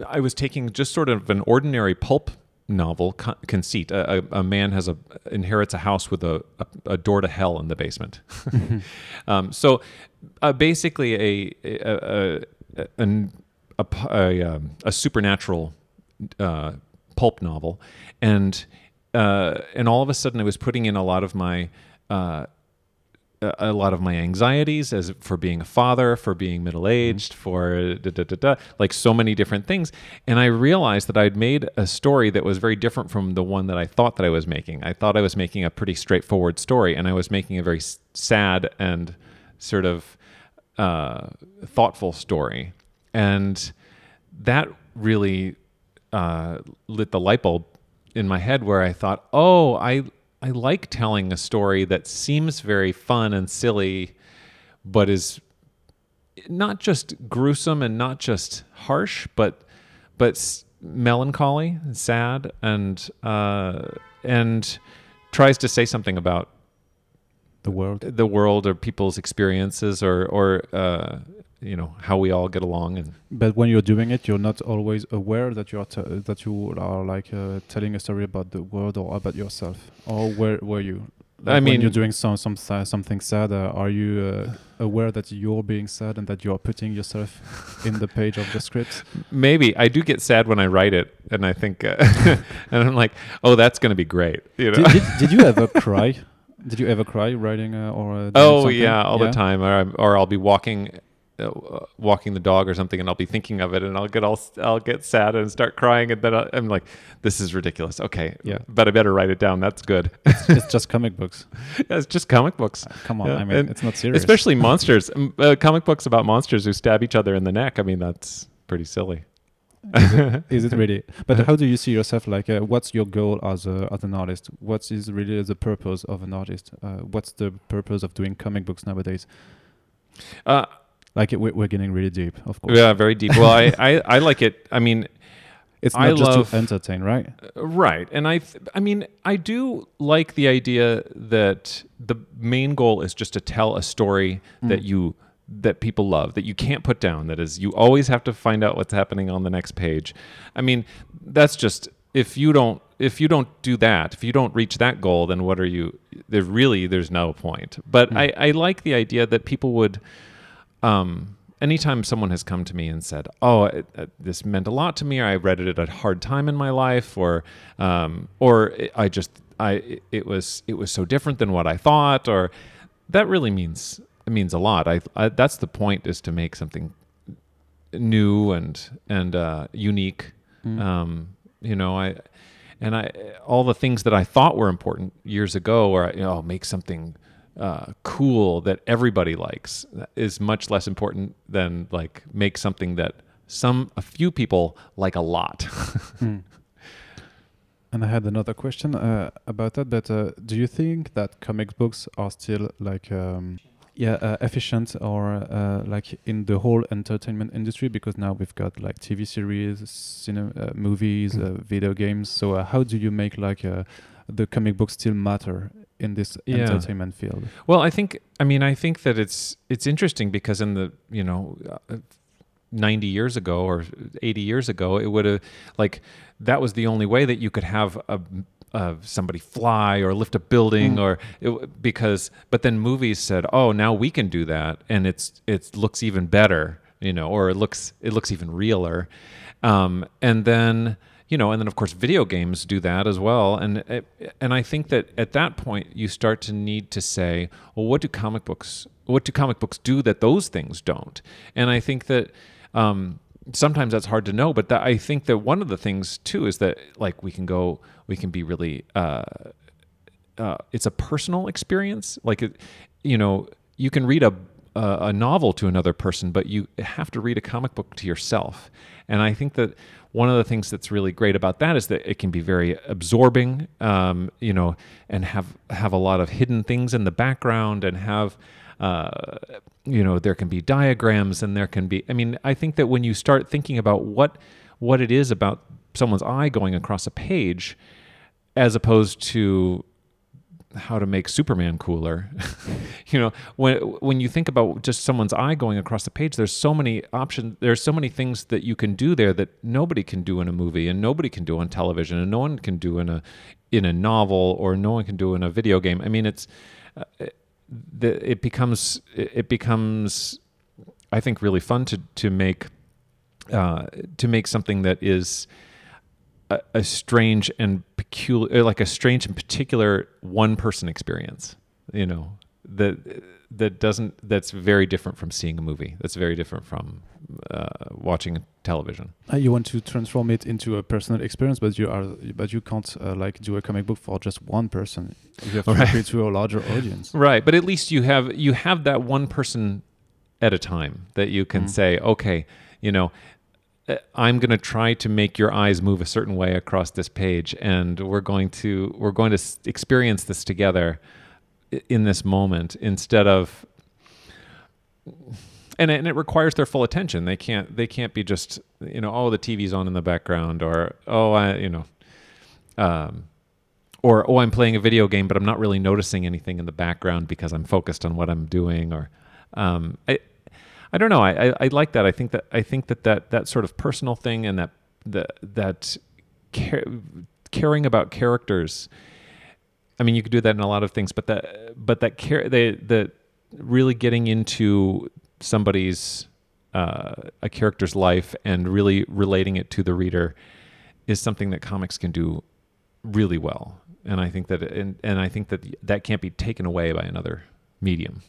I was taking just sort of an ordinary pulp novel con- conceit. A, a, a, man has a inherits a house with a, a, a door to hell in the basement. (laughs) um, so uh, basically, a a, a, um, a supernatural uh, pulp novel, and uh, and all of a sudden, I was putting in a lot of my uh, a lot of my anxieties as for being a father, for being middle aged, for da, da, da, like so many different things. And I realized that I'd made a story that was very different from the one that I thought that I was making. I thought I was making a pretty straightforward story, and I was making a very sad and sort of uh, thoughtful story. And that really uh, lit the light bulb in my head where I thought, oh, I I like telling a story that seems very fun and silly, but is not just gruesome and not just harsh, but but melancholy and sad and uh, and tries to say something about the world, the world, or people's experiences, or or uh, you know how we all get along and but when you're doing it you're not always aware that you're t- that you are like uh, telling a story about the world or about yourself or where were you like I mean, when you're doing some some something sad, uh, are you uh, aware that you're being sad and that you're putting yourself in the page of the script? (laughs) Maybe I do get sad when I write it, and I think, uh, (laughs) and I'm like, oh, that's going to be great. You know? Did, did, did, you ever (laughs) cry? Did you ever cry writing uh, or? Uh, oh something? yeah, all yeah? the time. Or, or I'll be walking walking the dog or something and I'll be thinking of it and I'll get all I'll get sad and start crying and then i am like this is ridiculous. Okay yeah. but I better write it down. That's good. It's, it's just comic books. (laughs) Yeah, it's just comic books. Uh, come on yeah. I mean it's not serious. especially (laughs) monsters. Uh, comic books about monsters who stab each other in the neck I mean that's pretty silly. Is, it, (laughs) is it really? But how do you see yourself like uh, what's your goal as a as an artist? What is really the purpose of an artist? Uh, what's the purpose of doing comic books nowadays? Uh, like it, we're getting really deep, of course. Yeah, very deep. Well, I, I, (laughs) I like it. I mean, it's not I just love, to entertain, right? Right. And I, th- I mean, I do like the idea that the main goal is just to tell a story mm. that you that people love that you can't put down that is you always have to find out what's happening on the next page i mean that's just if you don't if you don't do that if you don't reach that goal then what are you there really there's no point but mm. I, I like the idea that people would um, anytime someone has come to me and said, "Oh, it, it, this meant a lot to me," or "I read it at a hard time in my life," or um, or I just I it was it was so different than what I thought, or that really means it means a lot. I, I that's the point is to make something new and and uh, unique. Mm. Um, you know, I and I all the things that I thought were important years ago, or you know, make something uh, cool that everybody likes is much less important than like make something that some a few people like a lot. (laughs) mm. And I had another question uh, about that. But uh, do you think that comic books are still like um, yeah uh, efficient or uh, like in the whole entertainment industry? Because now we've got like TV series, cinema, uh, movies, mm. video games. So how do you make like the comic books still matter in this yeah. entertainment field? Well, I think I mean I think that it's it's interesting because in the you know. Uh, 90 years ago or 80 years ago it would have like that was the only way that you could have a uh, somebody fly or lift a building mm. or it, because but then movies said oh now we can do that and it's it looks even better you know or it looks it looks even realer um, and then you know, and then of course video games do that as well. And and I think that at that point you start to need to say, well, what do comic books what do comic books do that those things don't? And I think that um, sometimes that's hard to know, but that, I think that one of the things too is that like we can go, we can be really, uh, uh, it's a personal experience. Like, you know, you can read a, a novel to another person, but you have to read a comic book to yourself. And I think that one of the things that's really great about that is that it can be very absorbing, um, you know, and have have a lot of hidden things in the background, and have, uh, you know, there can be diagrams, and there can be. I mean, I think that when you start thinking about what what it is about someone's eye going across a page, as opposed to how to make Superman cooler. (laughs) you know, when when you think about just someone's eye going across the page, there's so many options. There's so many things that you can do there that nobody can do in a movie, and nobody can do on television, and no one can do in a in a novel, or no one can do in a video game. I mean, it's uh, the, it becomes it becomes I think really fun to to make uh, to make something that is a, a strange and peculiar, like a strange and particular one person experience. You know that that doesn't that's very different from seeing a movie. That's very different from uh, watching television. Uh, you want to transform it into a personal experience, but you are but you can't uh, like do a comic book for just one person. You have to Right. to a larger audience. (laughs) Right, but at least you have you have that one person at a time that you can Mm. say, okay, you know, uh, I'm going to try to make your eyes move a certain way across this page, and we're going to we're going to experience this together in this moment instead of. And it, and it requires their full attention. They can't they can't be just you know oh the TV's on in the background or oh I you know, um, or oh i'm playing a video game but i'm not really noticing anything in the background because i'm focused on what i'm doing or um, I don't know. I, I, I like that. I think that i think that that, that sort of personal thing and that that that care, caring about characters i mean you could do that in a lot of things but that but that care they the really getting into somebody's uh, a character's life and really relating it to the reader is something that comics can do really well. And i think that and, and i think that that can't be taken away by another medium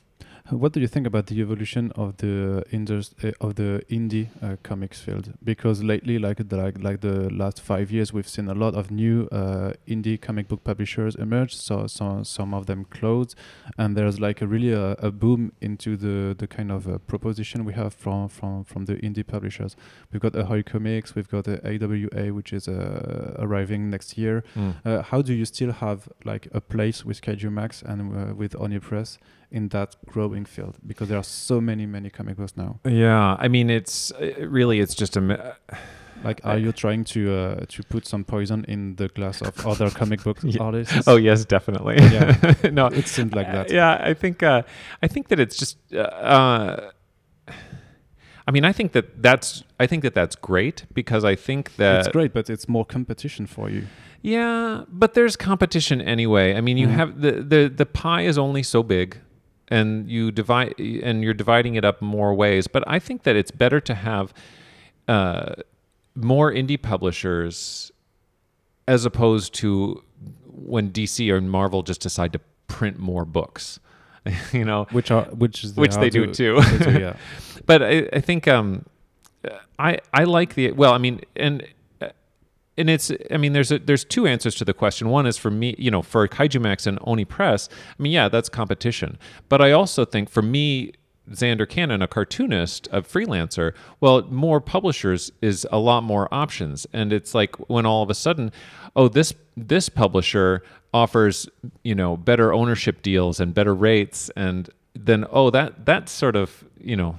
What do you think about the evolution of the indus- uh, of the indie uh, comics field? Because lately, like the, like like the last five years, we've seen a lot of new uh, indie comic book publishers emerge. So some some of them closed, and there's like a really a, a boom into the the kind of uh, proposition we have from from from the indie publishers. We've got Ahoy Comics, we've got uh, AWA, which is uh, arriving next year. Uh, how do you still have like a place with Kaiju Max and uh, with Oni Press in that growing field? Because there are so many, many comic books now. yeah i mean it's it really it's just a ma- Like, are you trying to uh, to put some poison in the glass of (laughs) other comic book Yeah. artists? oh yes definitely Yeah. (laughs) no it seemed like that. yeah i think uh i think that it's just uh, uh i mean i think that that's i think that that's great because i think that it's great, but it's more competition for you. Yeah, but there's competition anyway. I mean, you Mhm. have the, the the pie is only so big, and you divide and you're dividing it up more ways. But I think that it's better to have uh, more indie publishers as opposed to when DC or Marvel just decide to print more books. (laughs) you know, Which are which is Which they do to- too. they do, yeah. (laughs) but I, I think um, I I like the well. I mean, and and it's I mean, there's a, there's two answers to the question. One is for me, you know, for Kaiju Max and Oni Press. I mean, yeah, that's competition. But I also think for me. Zander Cannon, a cartoonist, a freelancer, well, more publishers is a lot more options, and it's like when all of a sudden, oh, this this publisher offers you know better ownership deals and better rates, and then oh, that that's sort of you know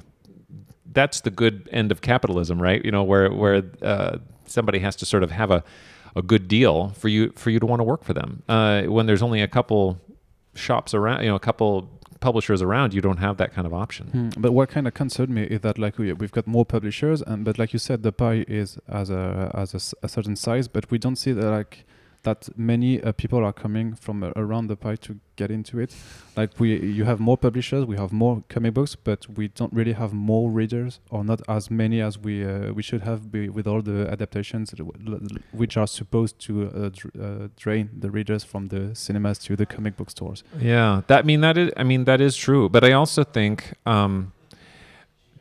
that's the good end of capitalism, right? You know, where where uh, somebody has to sort of have a, a good deal for you for you to want to work for them. Uh, when there's only a couple shops around, you know, a couple publishers around, you don't have that kind of option. Hmm, But what kind of concerned me is that like we, we've got more publishers, and but like you said, the pie is as a as a, a certain size, but we don't see that like that many uh, people are coming from uh, around the pie to get into it. Like we, you have more publishers, we have more comic books, but we don't really have more readers, or not as many as we uh, we should have be, with all the adaptations, which are supposed to uh, dr- uh, drain the readers from the cinemas to the comic book stores. Yeah, that I mean that is I mean that is true, but I also think um,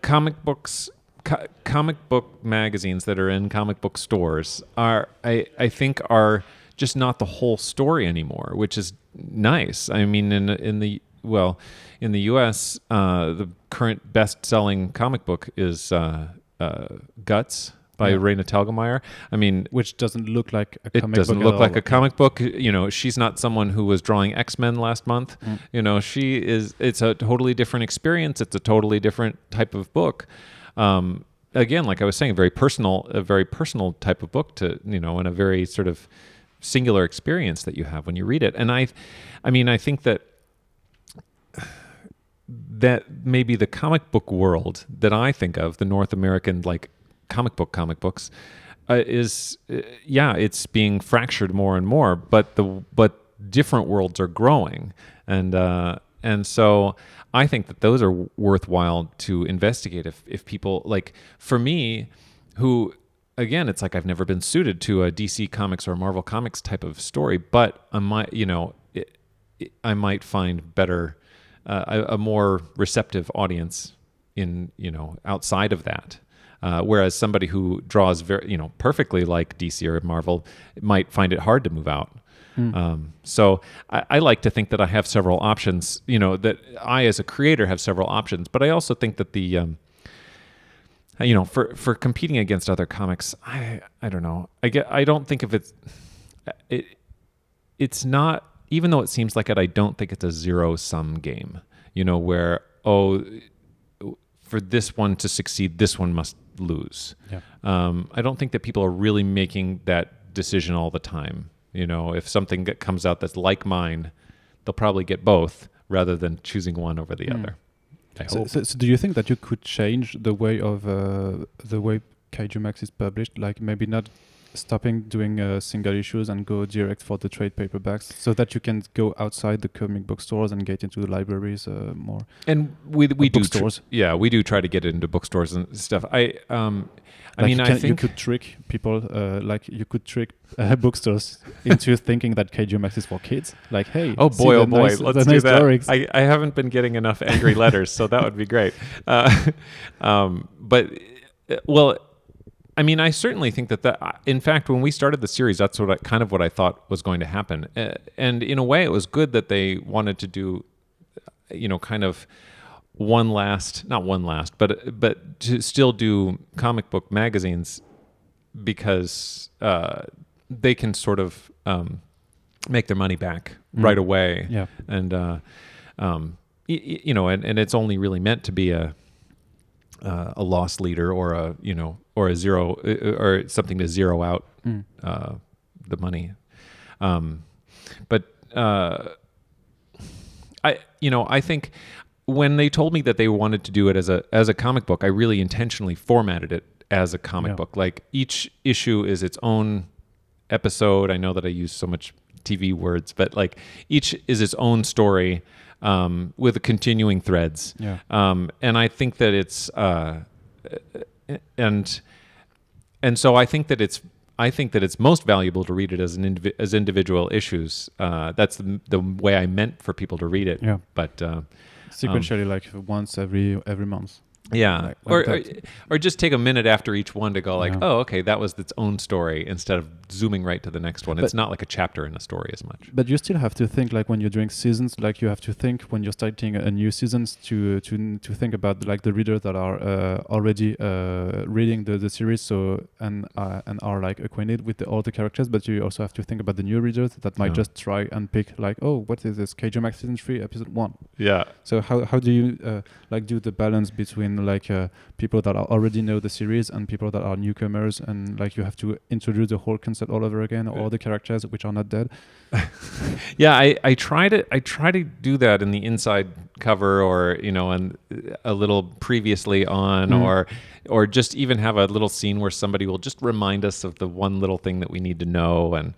comic books co- comic book magazines that are in comic book stores are I I think are just not the whole story anymore, which is nice. I mean in in the well, in the U.S., uh, the current best-selling comic book is uh, uh, Guts by Yeah. Raina Telgemeier. I mean, which doesn't look like a it comic doesn't book look like a comic book. You know, she's not someone who was drawing X Men last month. Mm. You know, she is. It's a totally different experience. It's a totally different type of book. Um, again, like I was saying, a very personal, a very personal type of book to you know, and a very sort of singular experience that you have when you read it. And I, I mean, I think that that maybe the comic book world that I think of, the North American like comic book comic books, uh, is uh, yeah, it's being fractured more and more. But the but different worlds are growing, and uh, and so I think that those are worthwhile to investigate. If if people like for me, who again, it's like I've never been suited to a DC Comics or Marvel Comics type of story, but I might you know. It, it, I might find better uh, a, a more receptive audience in you know outside of that. Uh, whereas somebody who draws very you know perfectly like DC or Marvel might find it hard to move out. Um, so I, I like to think that I have several options. You know that I as a creator have several options, but I also think that the um, Uh, you know for for competing against other comics, I I don't know. I get I don't think of it. Uh, it it's not even though it seems like it i don't think it's a zero sum game you know where oh for this one to succeed this one must lose Yeah. um, i don't think that people are really making that decision all the time you know if something that comes out that's like mine they'll probably get both rather than choosing one over the hmm. other i So, hope so, so do you think that you could change the way of uh, the way Kaiju Max is published? Like maybe not stopping doing uh, single issues and go direct for the trade paperbacks, so that you can go outside the comic book stores and get into the libraries uh, more. and we we do tr- yeah we do try to get into bookstores and stuff i um i Like mean you, i think you could trick people, uh, like you could trick uh, (laughs) bookstores into (laughs) thinking that Kaiju Max is for kids. Like, hey, Oh boy, oh boy, nice- let's do nice that. I, I haven't been getting enough angry letters, so that would be great. (laughs) Uh, um, but uh, well, I mean, I certainly think that that. In fact, when we started the series, that's what I, kind of what I thought was going to happen. Uh, and in a way, it was good that they wanted to do, uh, you know, kind of one last, not one last, but but to still do comic book magazines because uh, they can sort of um, make their money back Mm. right away yeah. and uh, um, y- y- you know, and, and it's only really meant to be a uh, a loss leader or a you know or a zero uh, or something to zero out Mm. uh, the money. Um, but uh, I you know I think when they told me that they wanted to do it as a as a comic book, I really intentionally formatted it as a comic Yeah. book. Like each issue is its own episode. I know that I use so much TV words, but like each is its own story um, with the continuing threads. Yeah. Um, and I think that it's uh, and and so I think that it's I think that it's most valuable to read it as an indivi- as individual issues. Uh, that's the, the way I meant for people to read it. Yeah. But uh, Sequentially, like once every every month. Yeah, (laughs) Like- or, like or or just take a minute after each one to go like, Yeah. oh, okay, that was its own story instead of zooming right to the next one. it's not like a chapter in a story as much. But you still have to think like when you're doing seasons, like you have to think when you're starting a new seasons to to to think about like the readers that are uh, already uh, reading the, the series, so and uh, and are like acquainted with the, all the characters. But you also have to think about the new readers that might Yeah. just try and pick like, oh, what is this Kaiju Max season three episode one? Yeah. So how how do you uh, like do the balance between like uh, people that are already know the series and people that are newcomers and like you have to introduce the whole concept all over again, all the characters which are not dead. (laughs) Yeah, I, I try to I try to do that in the inside cover or you know and a little previously on Mm. or or just even have a little scene where somebody will just remind us of the one little thing that we need to know and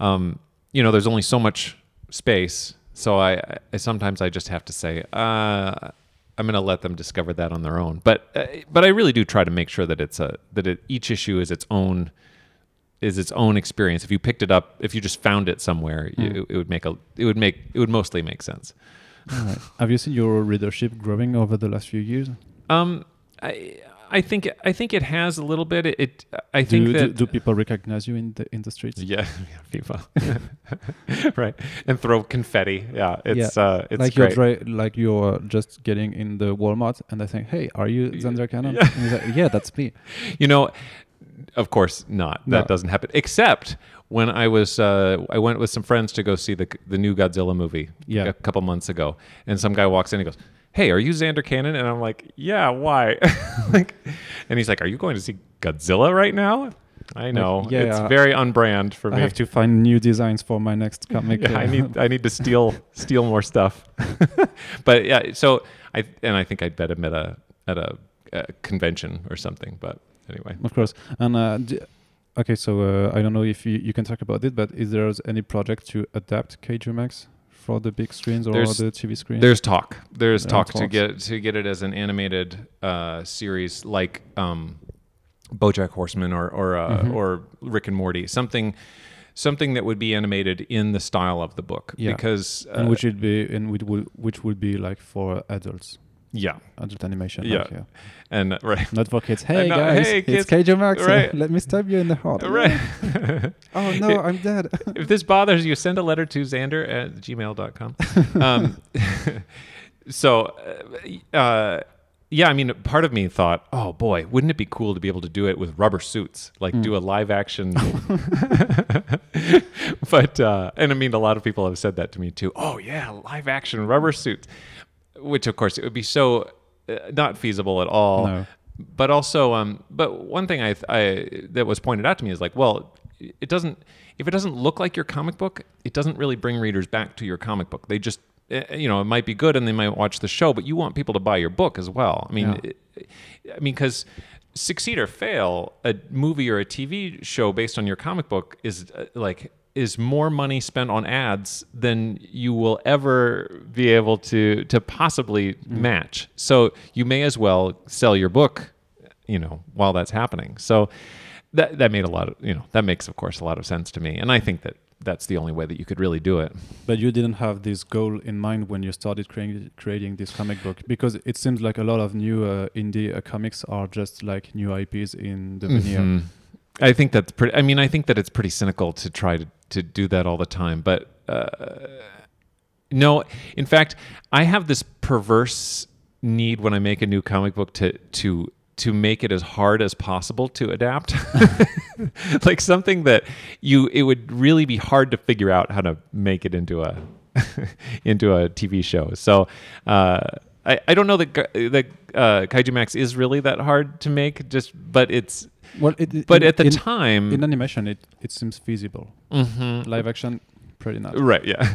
um, you know there's only so much space so I, I sometimes I just have to say uh, I'm going to let them discover that on their own but uh, but I really do try to make sure that it's a that it, each issue is its own is its own experience. If you picked it up, if you just found it somewhere, Hmm. you, it would make a it would make it would mostly make sense. Have you seen your readership growing over the last few years? Um, I I think I think it has a little bit. It, it I Do, think do, that do people recognize you in the in the streets? yeah, (laughs) yeah, people, (laughs) right, and throw confetti. Yeah, it's uh, it's like great. you're dri- like you're just getting in the Walmart and they think, "Hey, are you Zander Cannon?" Yeah. (laughs) And he's like, yeah, that's me. You know, of course not. No. That doesn't happen. Except when I was, uh, I went with some friends to go see the the new Godzilla movie Yeah. a couple months ago, and some guy walks in and goes, "Hey, are you Zander Cannon?" And I'm like, "Yeah, why?" (laughs) like, and he's like, "Are you going to see Godzilla right now?" I know yeah, it's very unbrand for I me. have to find new designs for my next (laughs) comic. Yeah, I uh, need I need to steal (laughs) steal more stuff. but yeah, so I and I think I'd bet him at a at a, a convention or something. But anyway, Of course. And uh, d- okay, so uh, I don't know if you, you can talk about it, but is there any project to adapt Kaiju Max for the big screens or There's- the TV screens? there's talk. There's There talk to get to get it as an animated uh, series like um, BoJack Horseman or or uh, Mhm. or Rick and Morty. Something something that would be animated in the style of the book Yeah. because uh, and which would be and which would which would be like for adults, yeah adult animation. Yeah. and uh, right Not for kids. (laughs) Hey no, guys, hey, it's kids. Max. Right. Let me stab you in the heart. (laughs) right. (laughs) Oh no, I'm dead. if this bothers you, send a letter to Zander at gmail.com. Um, so, uh, uh, yeah, I mean, part of me thought, oh boy, wouldn't it be cool to be able to do it with rubber suits, like Mm. do a live action. but, uh, and I mean, a lot of people have said that to me too. Oh, yeah, live action rubber suits, which of course it would be so uh, not feasible at all No. but also um but one thing I, I that was pointed out to me is like well it doesn't if it doesn't look like your comic book it doesn't really bring readers back to your comic book they just eh, you know it might be good and they might watch the show but you want people to buy your book as well i mean Yeah. it- i mean because succeed or fail a movie or a tv show based on your comic book is uh, like is more money spent on ads than you will ever be able to to possibly match so you may as well sell your book you know while that's happening so that that made a lot of you know that makes of course a lot of sense to me and i think that that's the only way that you could really do it But you didn't have this goal in mind when you started creating creating this comic book because it seems like a lot of new uh, indie uh, comics are just like new IPs in the veneer. Mhm. I think that's pretty. I mean, I think that it's pretty cynical to try to, to do that all the time. But uh, no, in fact, I have this perverse need when I make a new comic book to to to make it as hard as possible to adapt. (laughs) like something that you it would really be hard to figure out how to make it into a (laughs) into a TV show. So uh, I I don't know that that uh, Kaiju Max is really that hard to make. Just but it's Well, it, but in, at the in, time in animation, it, it seems feasible. Mhm. Live action, pretty not. Right, yeah.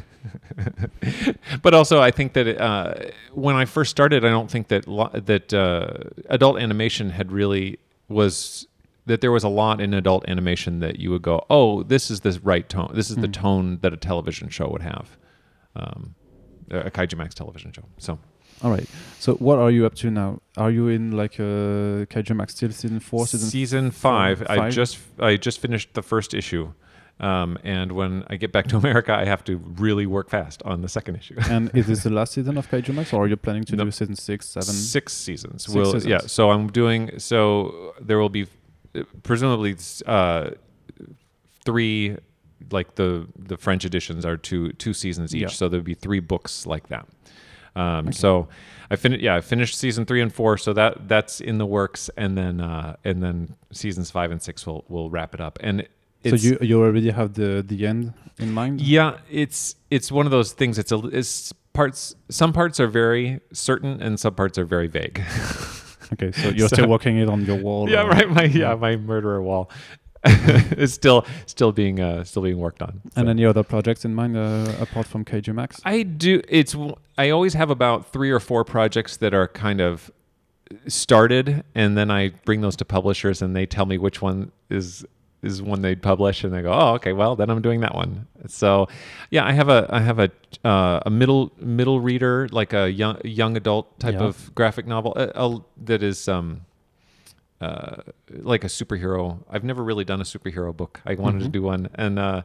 (laughs) but also, I think that uh, when I first started, I don't think that lo- that uh, adult animation had really was that there was a lot in adult animation that you would go, oh, this is the right tone. This is the Mm. tone that a television show would have, um, a Kaiju Max television show. So All right. So what are you up to now? Are you in like uh, Kaiju Max still season four, season? season five, I five? just I just finished the first issue. Um, and when I get back to (laughs) America, I have to really work fast on the second issue. (laughs) and is this the last season of Kaiju Max, or are you planning to do season six, seven? Six seasons. Six will seasons. yeah. So I'm doing. So there will be presumably uh, three. Like the the French editions are two two seasons each. Yeah. So there'll be three books like that. Um, So I finished. Yeah, I finished season three and four. So that that's in the works, and then uh, and then seasons five and six will will wrap it up. And So you you already have the the end in mind? yeah, it's it's one of those things. It's a it's parts. Some parts are very certain, and some parts are very vague. Okay, so (laughs) you're So- still working it on your wall. yeah, or- right. My yeah, my murderer wall (laughs) is still still being uh, still being worked on. And So. any other projects in mind uh, apart from Kaiju Max? I do. It's I always have about three or four projects that are kind of started, and then I bring those to publishers, and they tell me which one is is one they'd publish, and they go, "Oh, okay, well then I'm doing that one." So, yeah, I have a I have a uh, a middle middle reader, like a young young adult type Yeah. of graphic novel uh, uh, that is. Um, uh, like a superhero. I've never really done a superhero book. I wanted to Mhm. do one, and uh,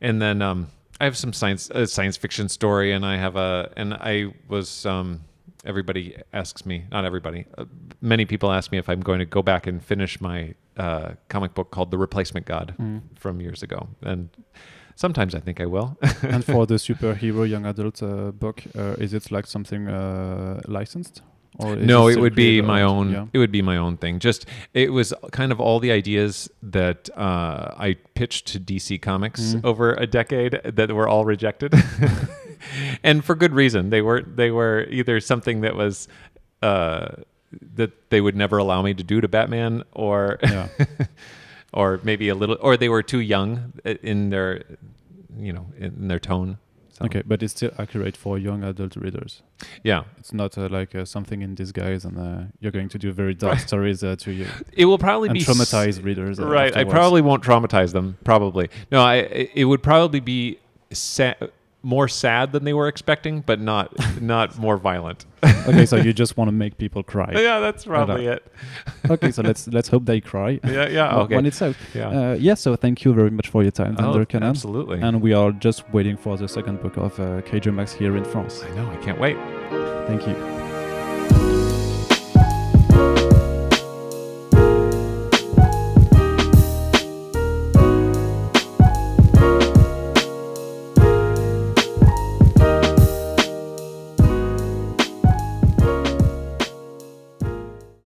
and then um, I have some science science fiction story, and I have a and I was um, everybody asks me, not everybody, uh, many people ask me if I'm going to go back and finish my uh, comic book called The Replacement God Mm. from years ago. And sometimes I think I will. and for (laughs) the superhero young adult uh, book, uh, is it like something uh, licensed? Or no, it would be my own. Yeah. It would be my own thing. Just it was kind of all the ideas that uh, I pitched to DC Comics Mhm. over a decade that were all rejected, (laughs) and for good reason. They were they were either something that was uh, that they would never allow me to do to Batman, or Yeah. (laughs) or maybe a little, or they were too young in their you know in their tone. So, Okay, but it's still accurate for young adult readers. Yeah, It's not uh, like uh, something in disguise, and uh, you're going to do very dark stories uh, to you (laughs) it will probably be s- traumatize readers. uh, right i probably won't traumatize them probably no i it it would probably be sa- more sad than they were expecting but not (laughs) not more violent (laughs) okay, so you (laughs) just want to make people cry. yeah that's probably it okay, so let's let's hope they cry. yeah yeah okay When it's out. yeah Uh, yeah. So thank you very much for your time, Oh, Zander Cannon. absolutely And we are just waiting for the second book of uh, Kaiju Max here in France. i know i can't wait Thank you.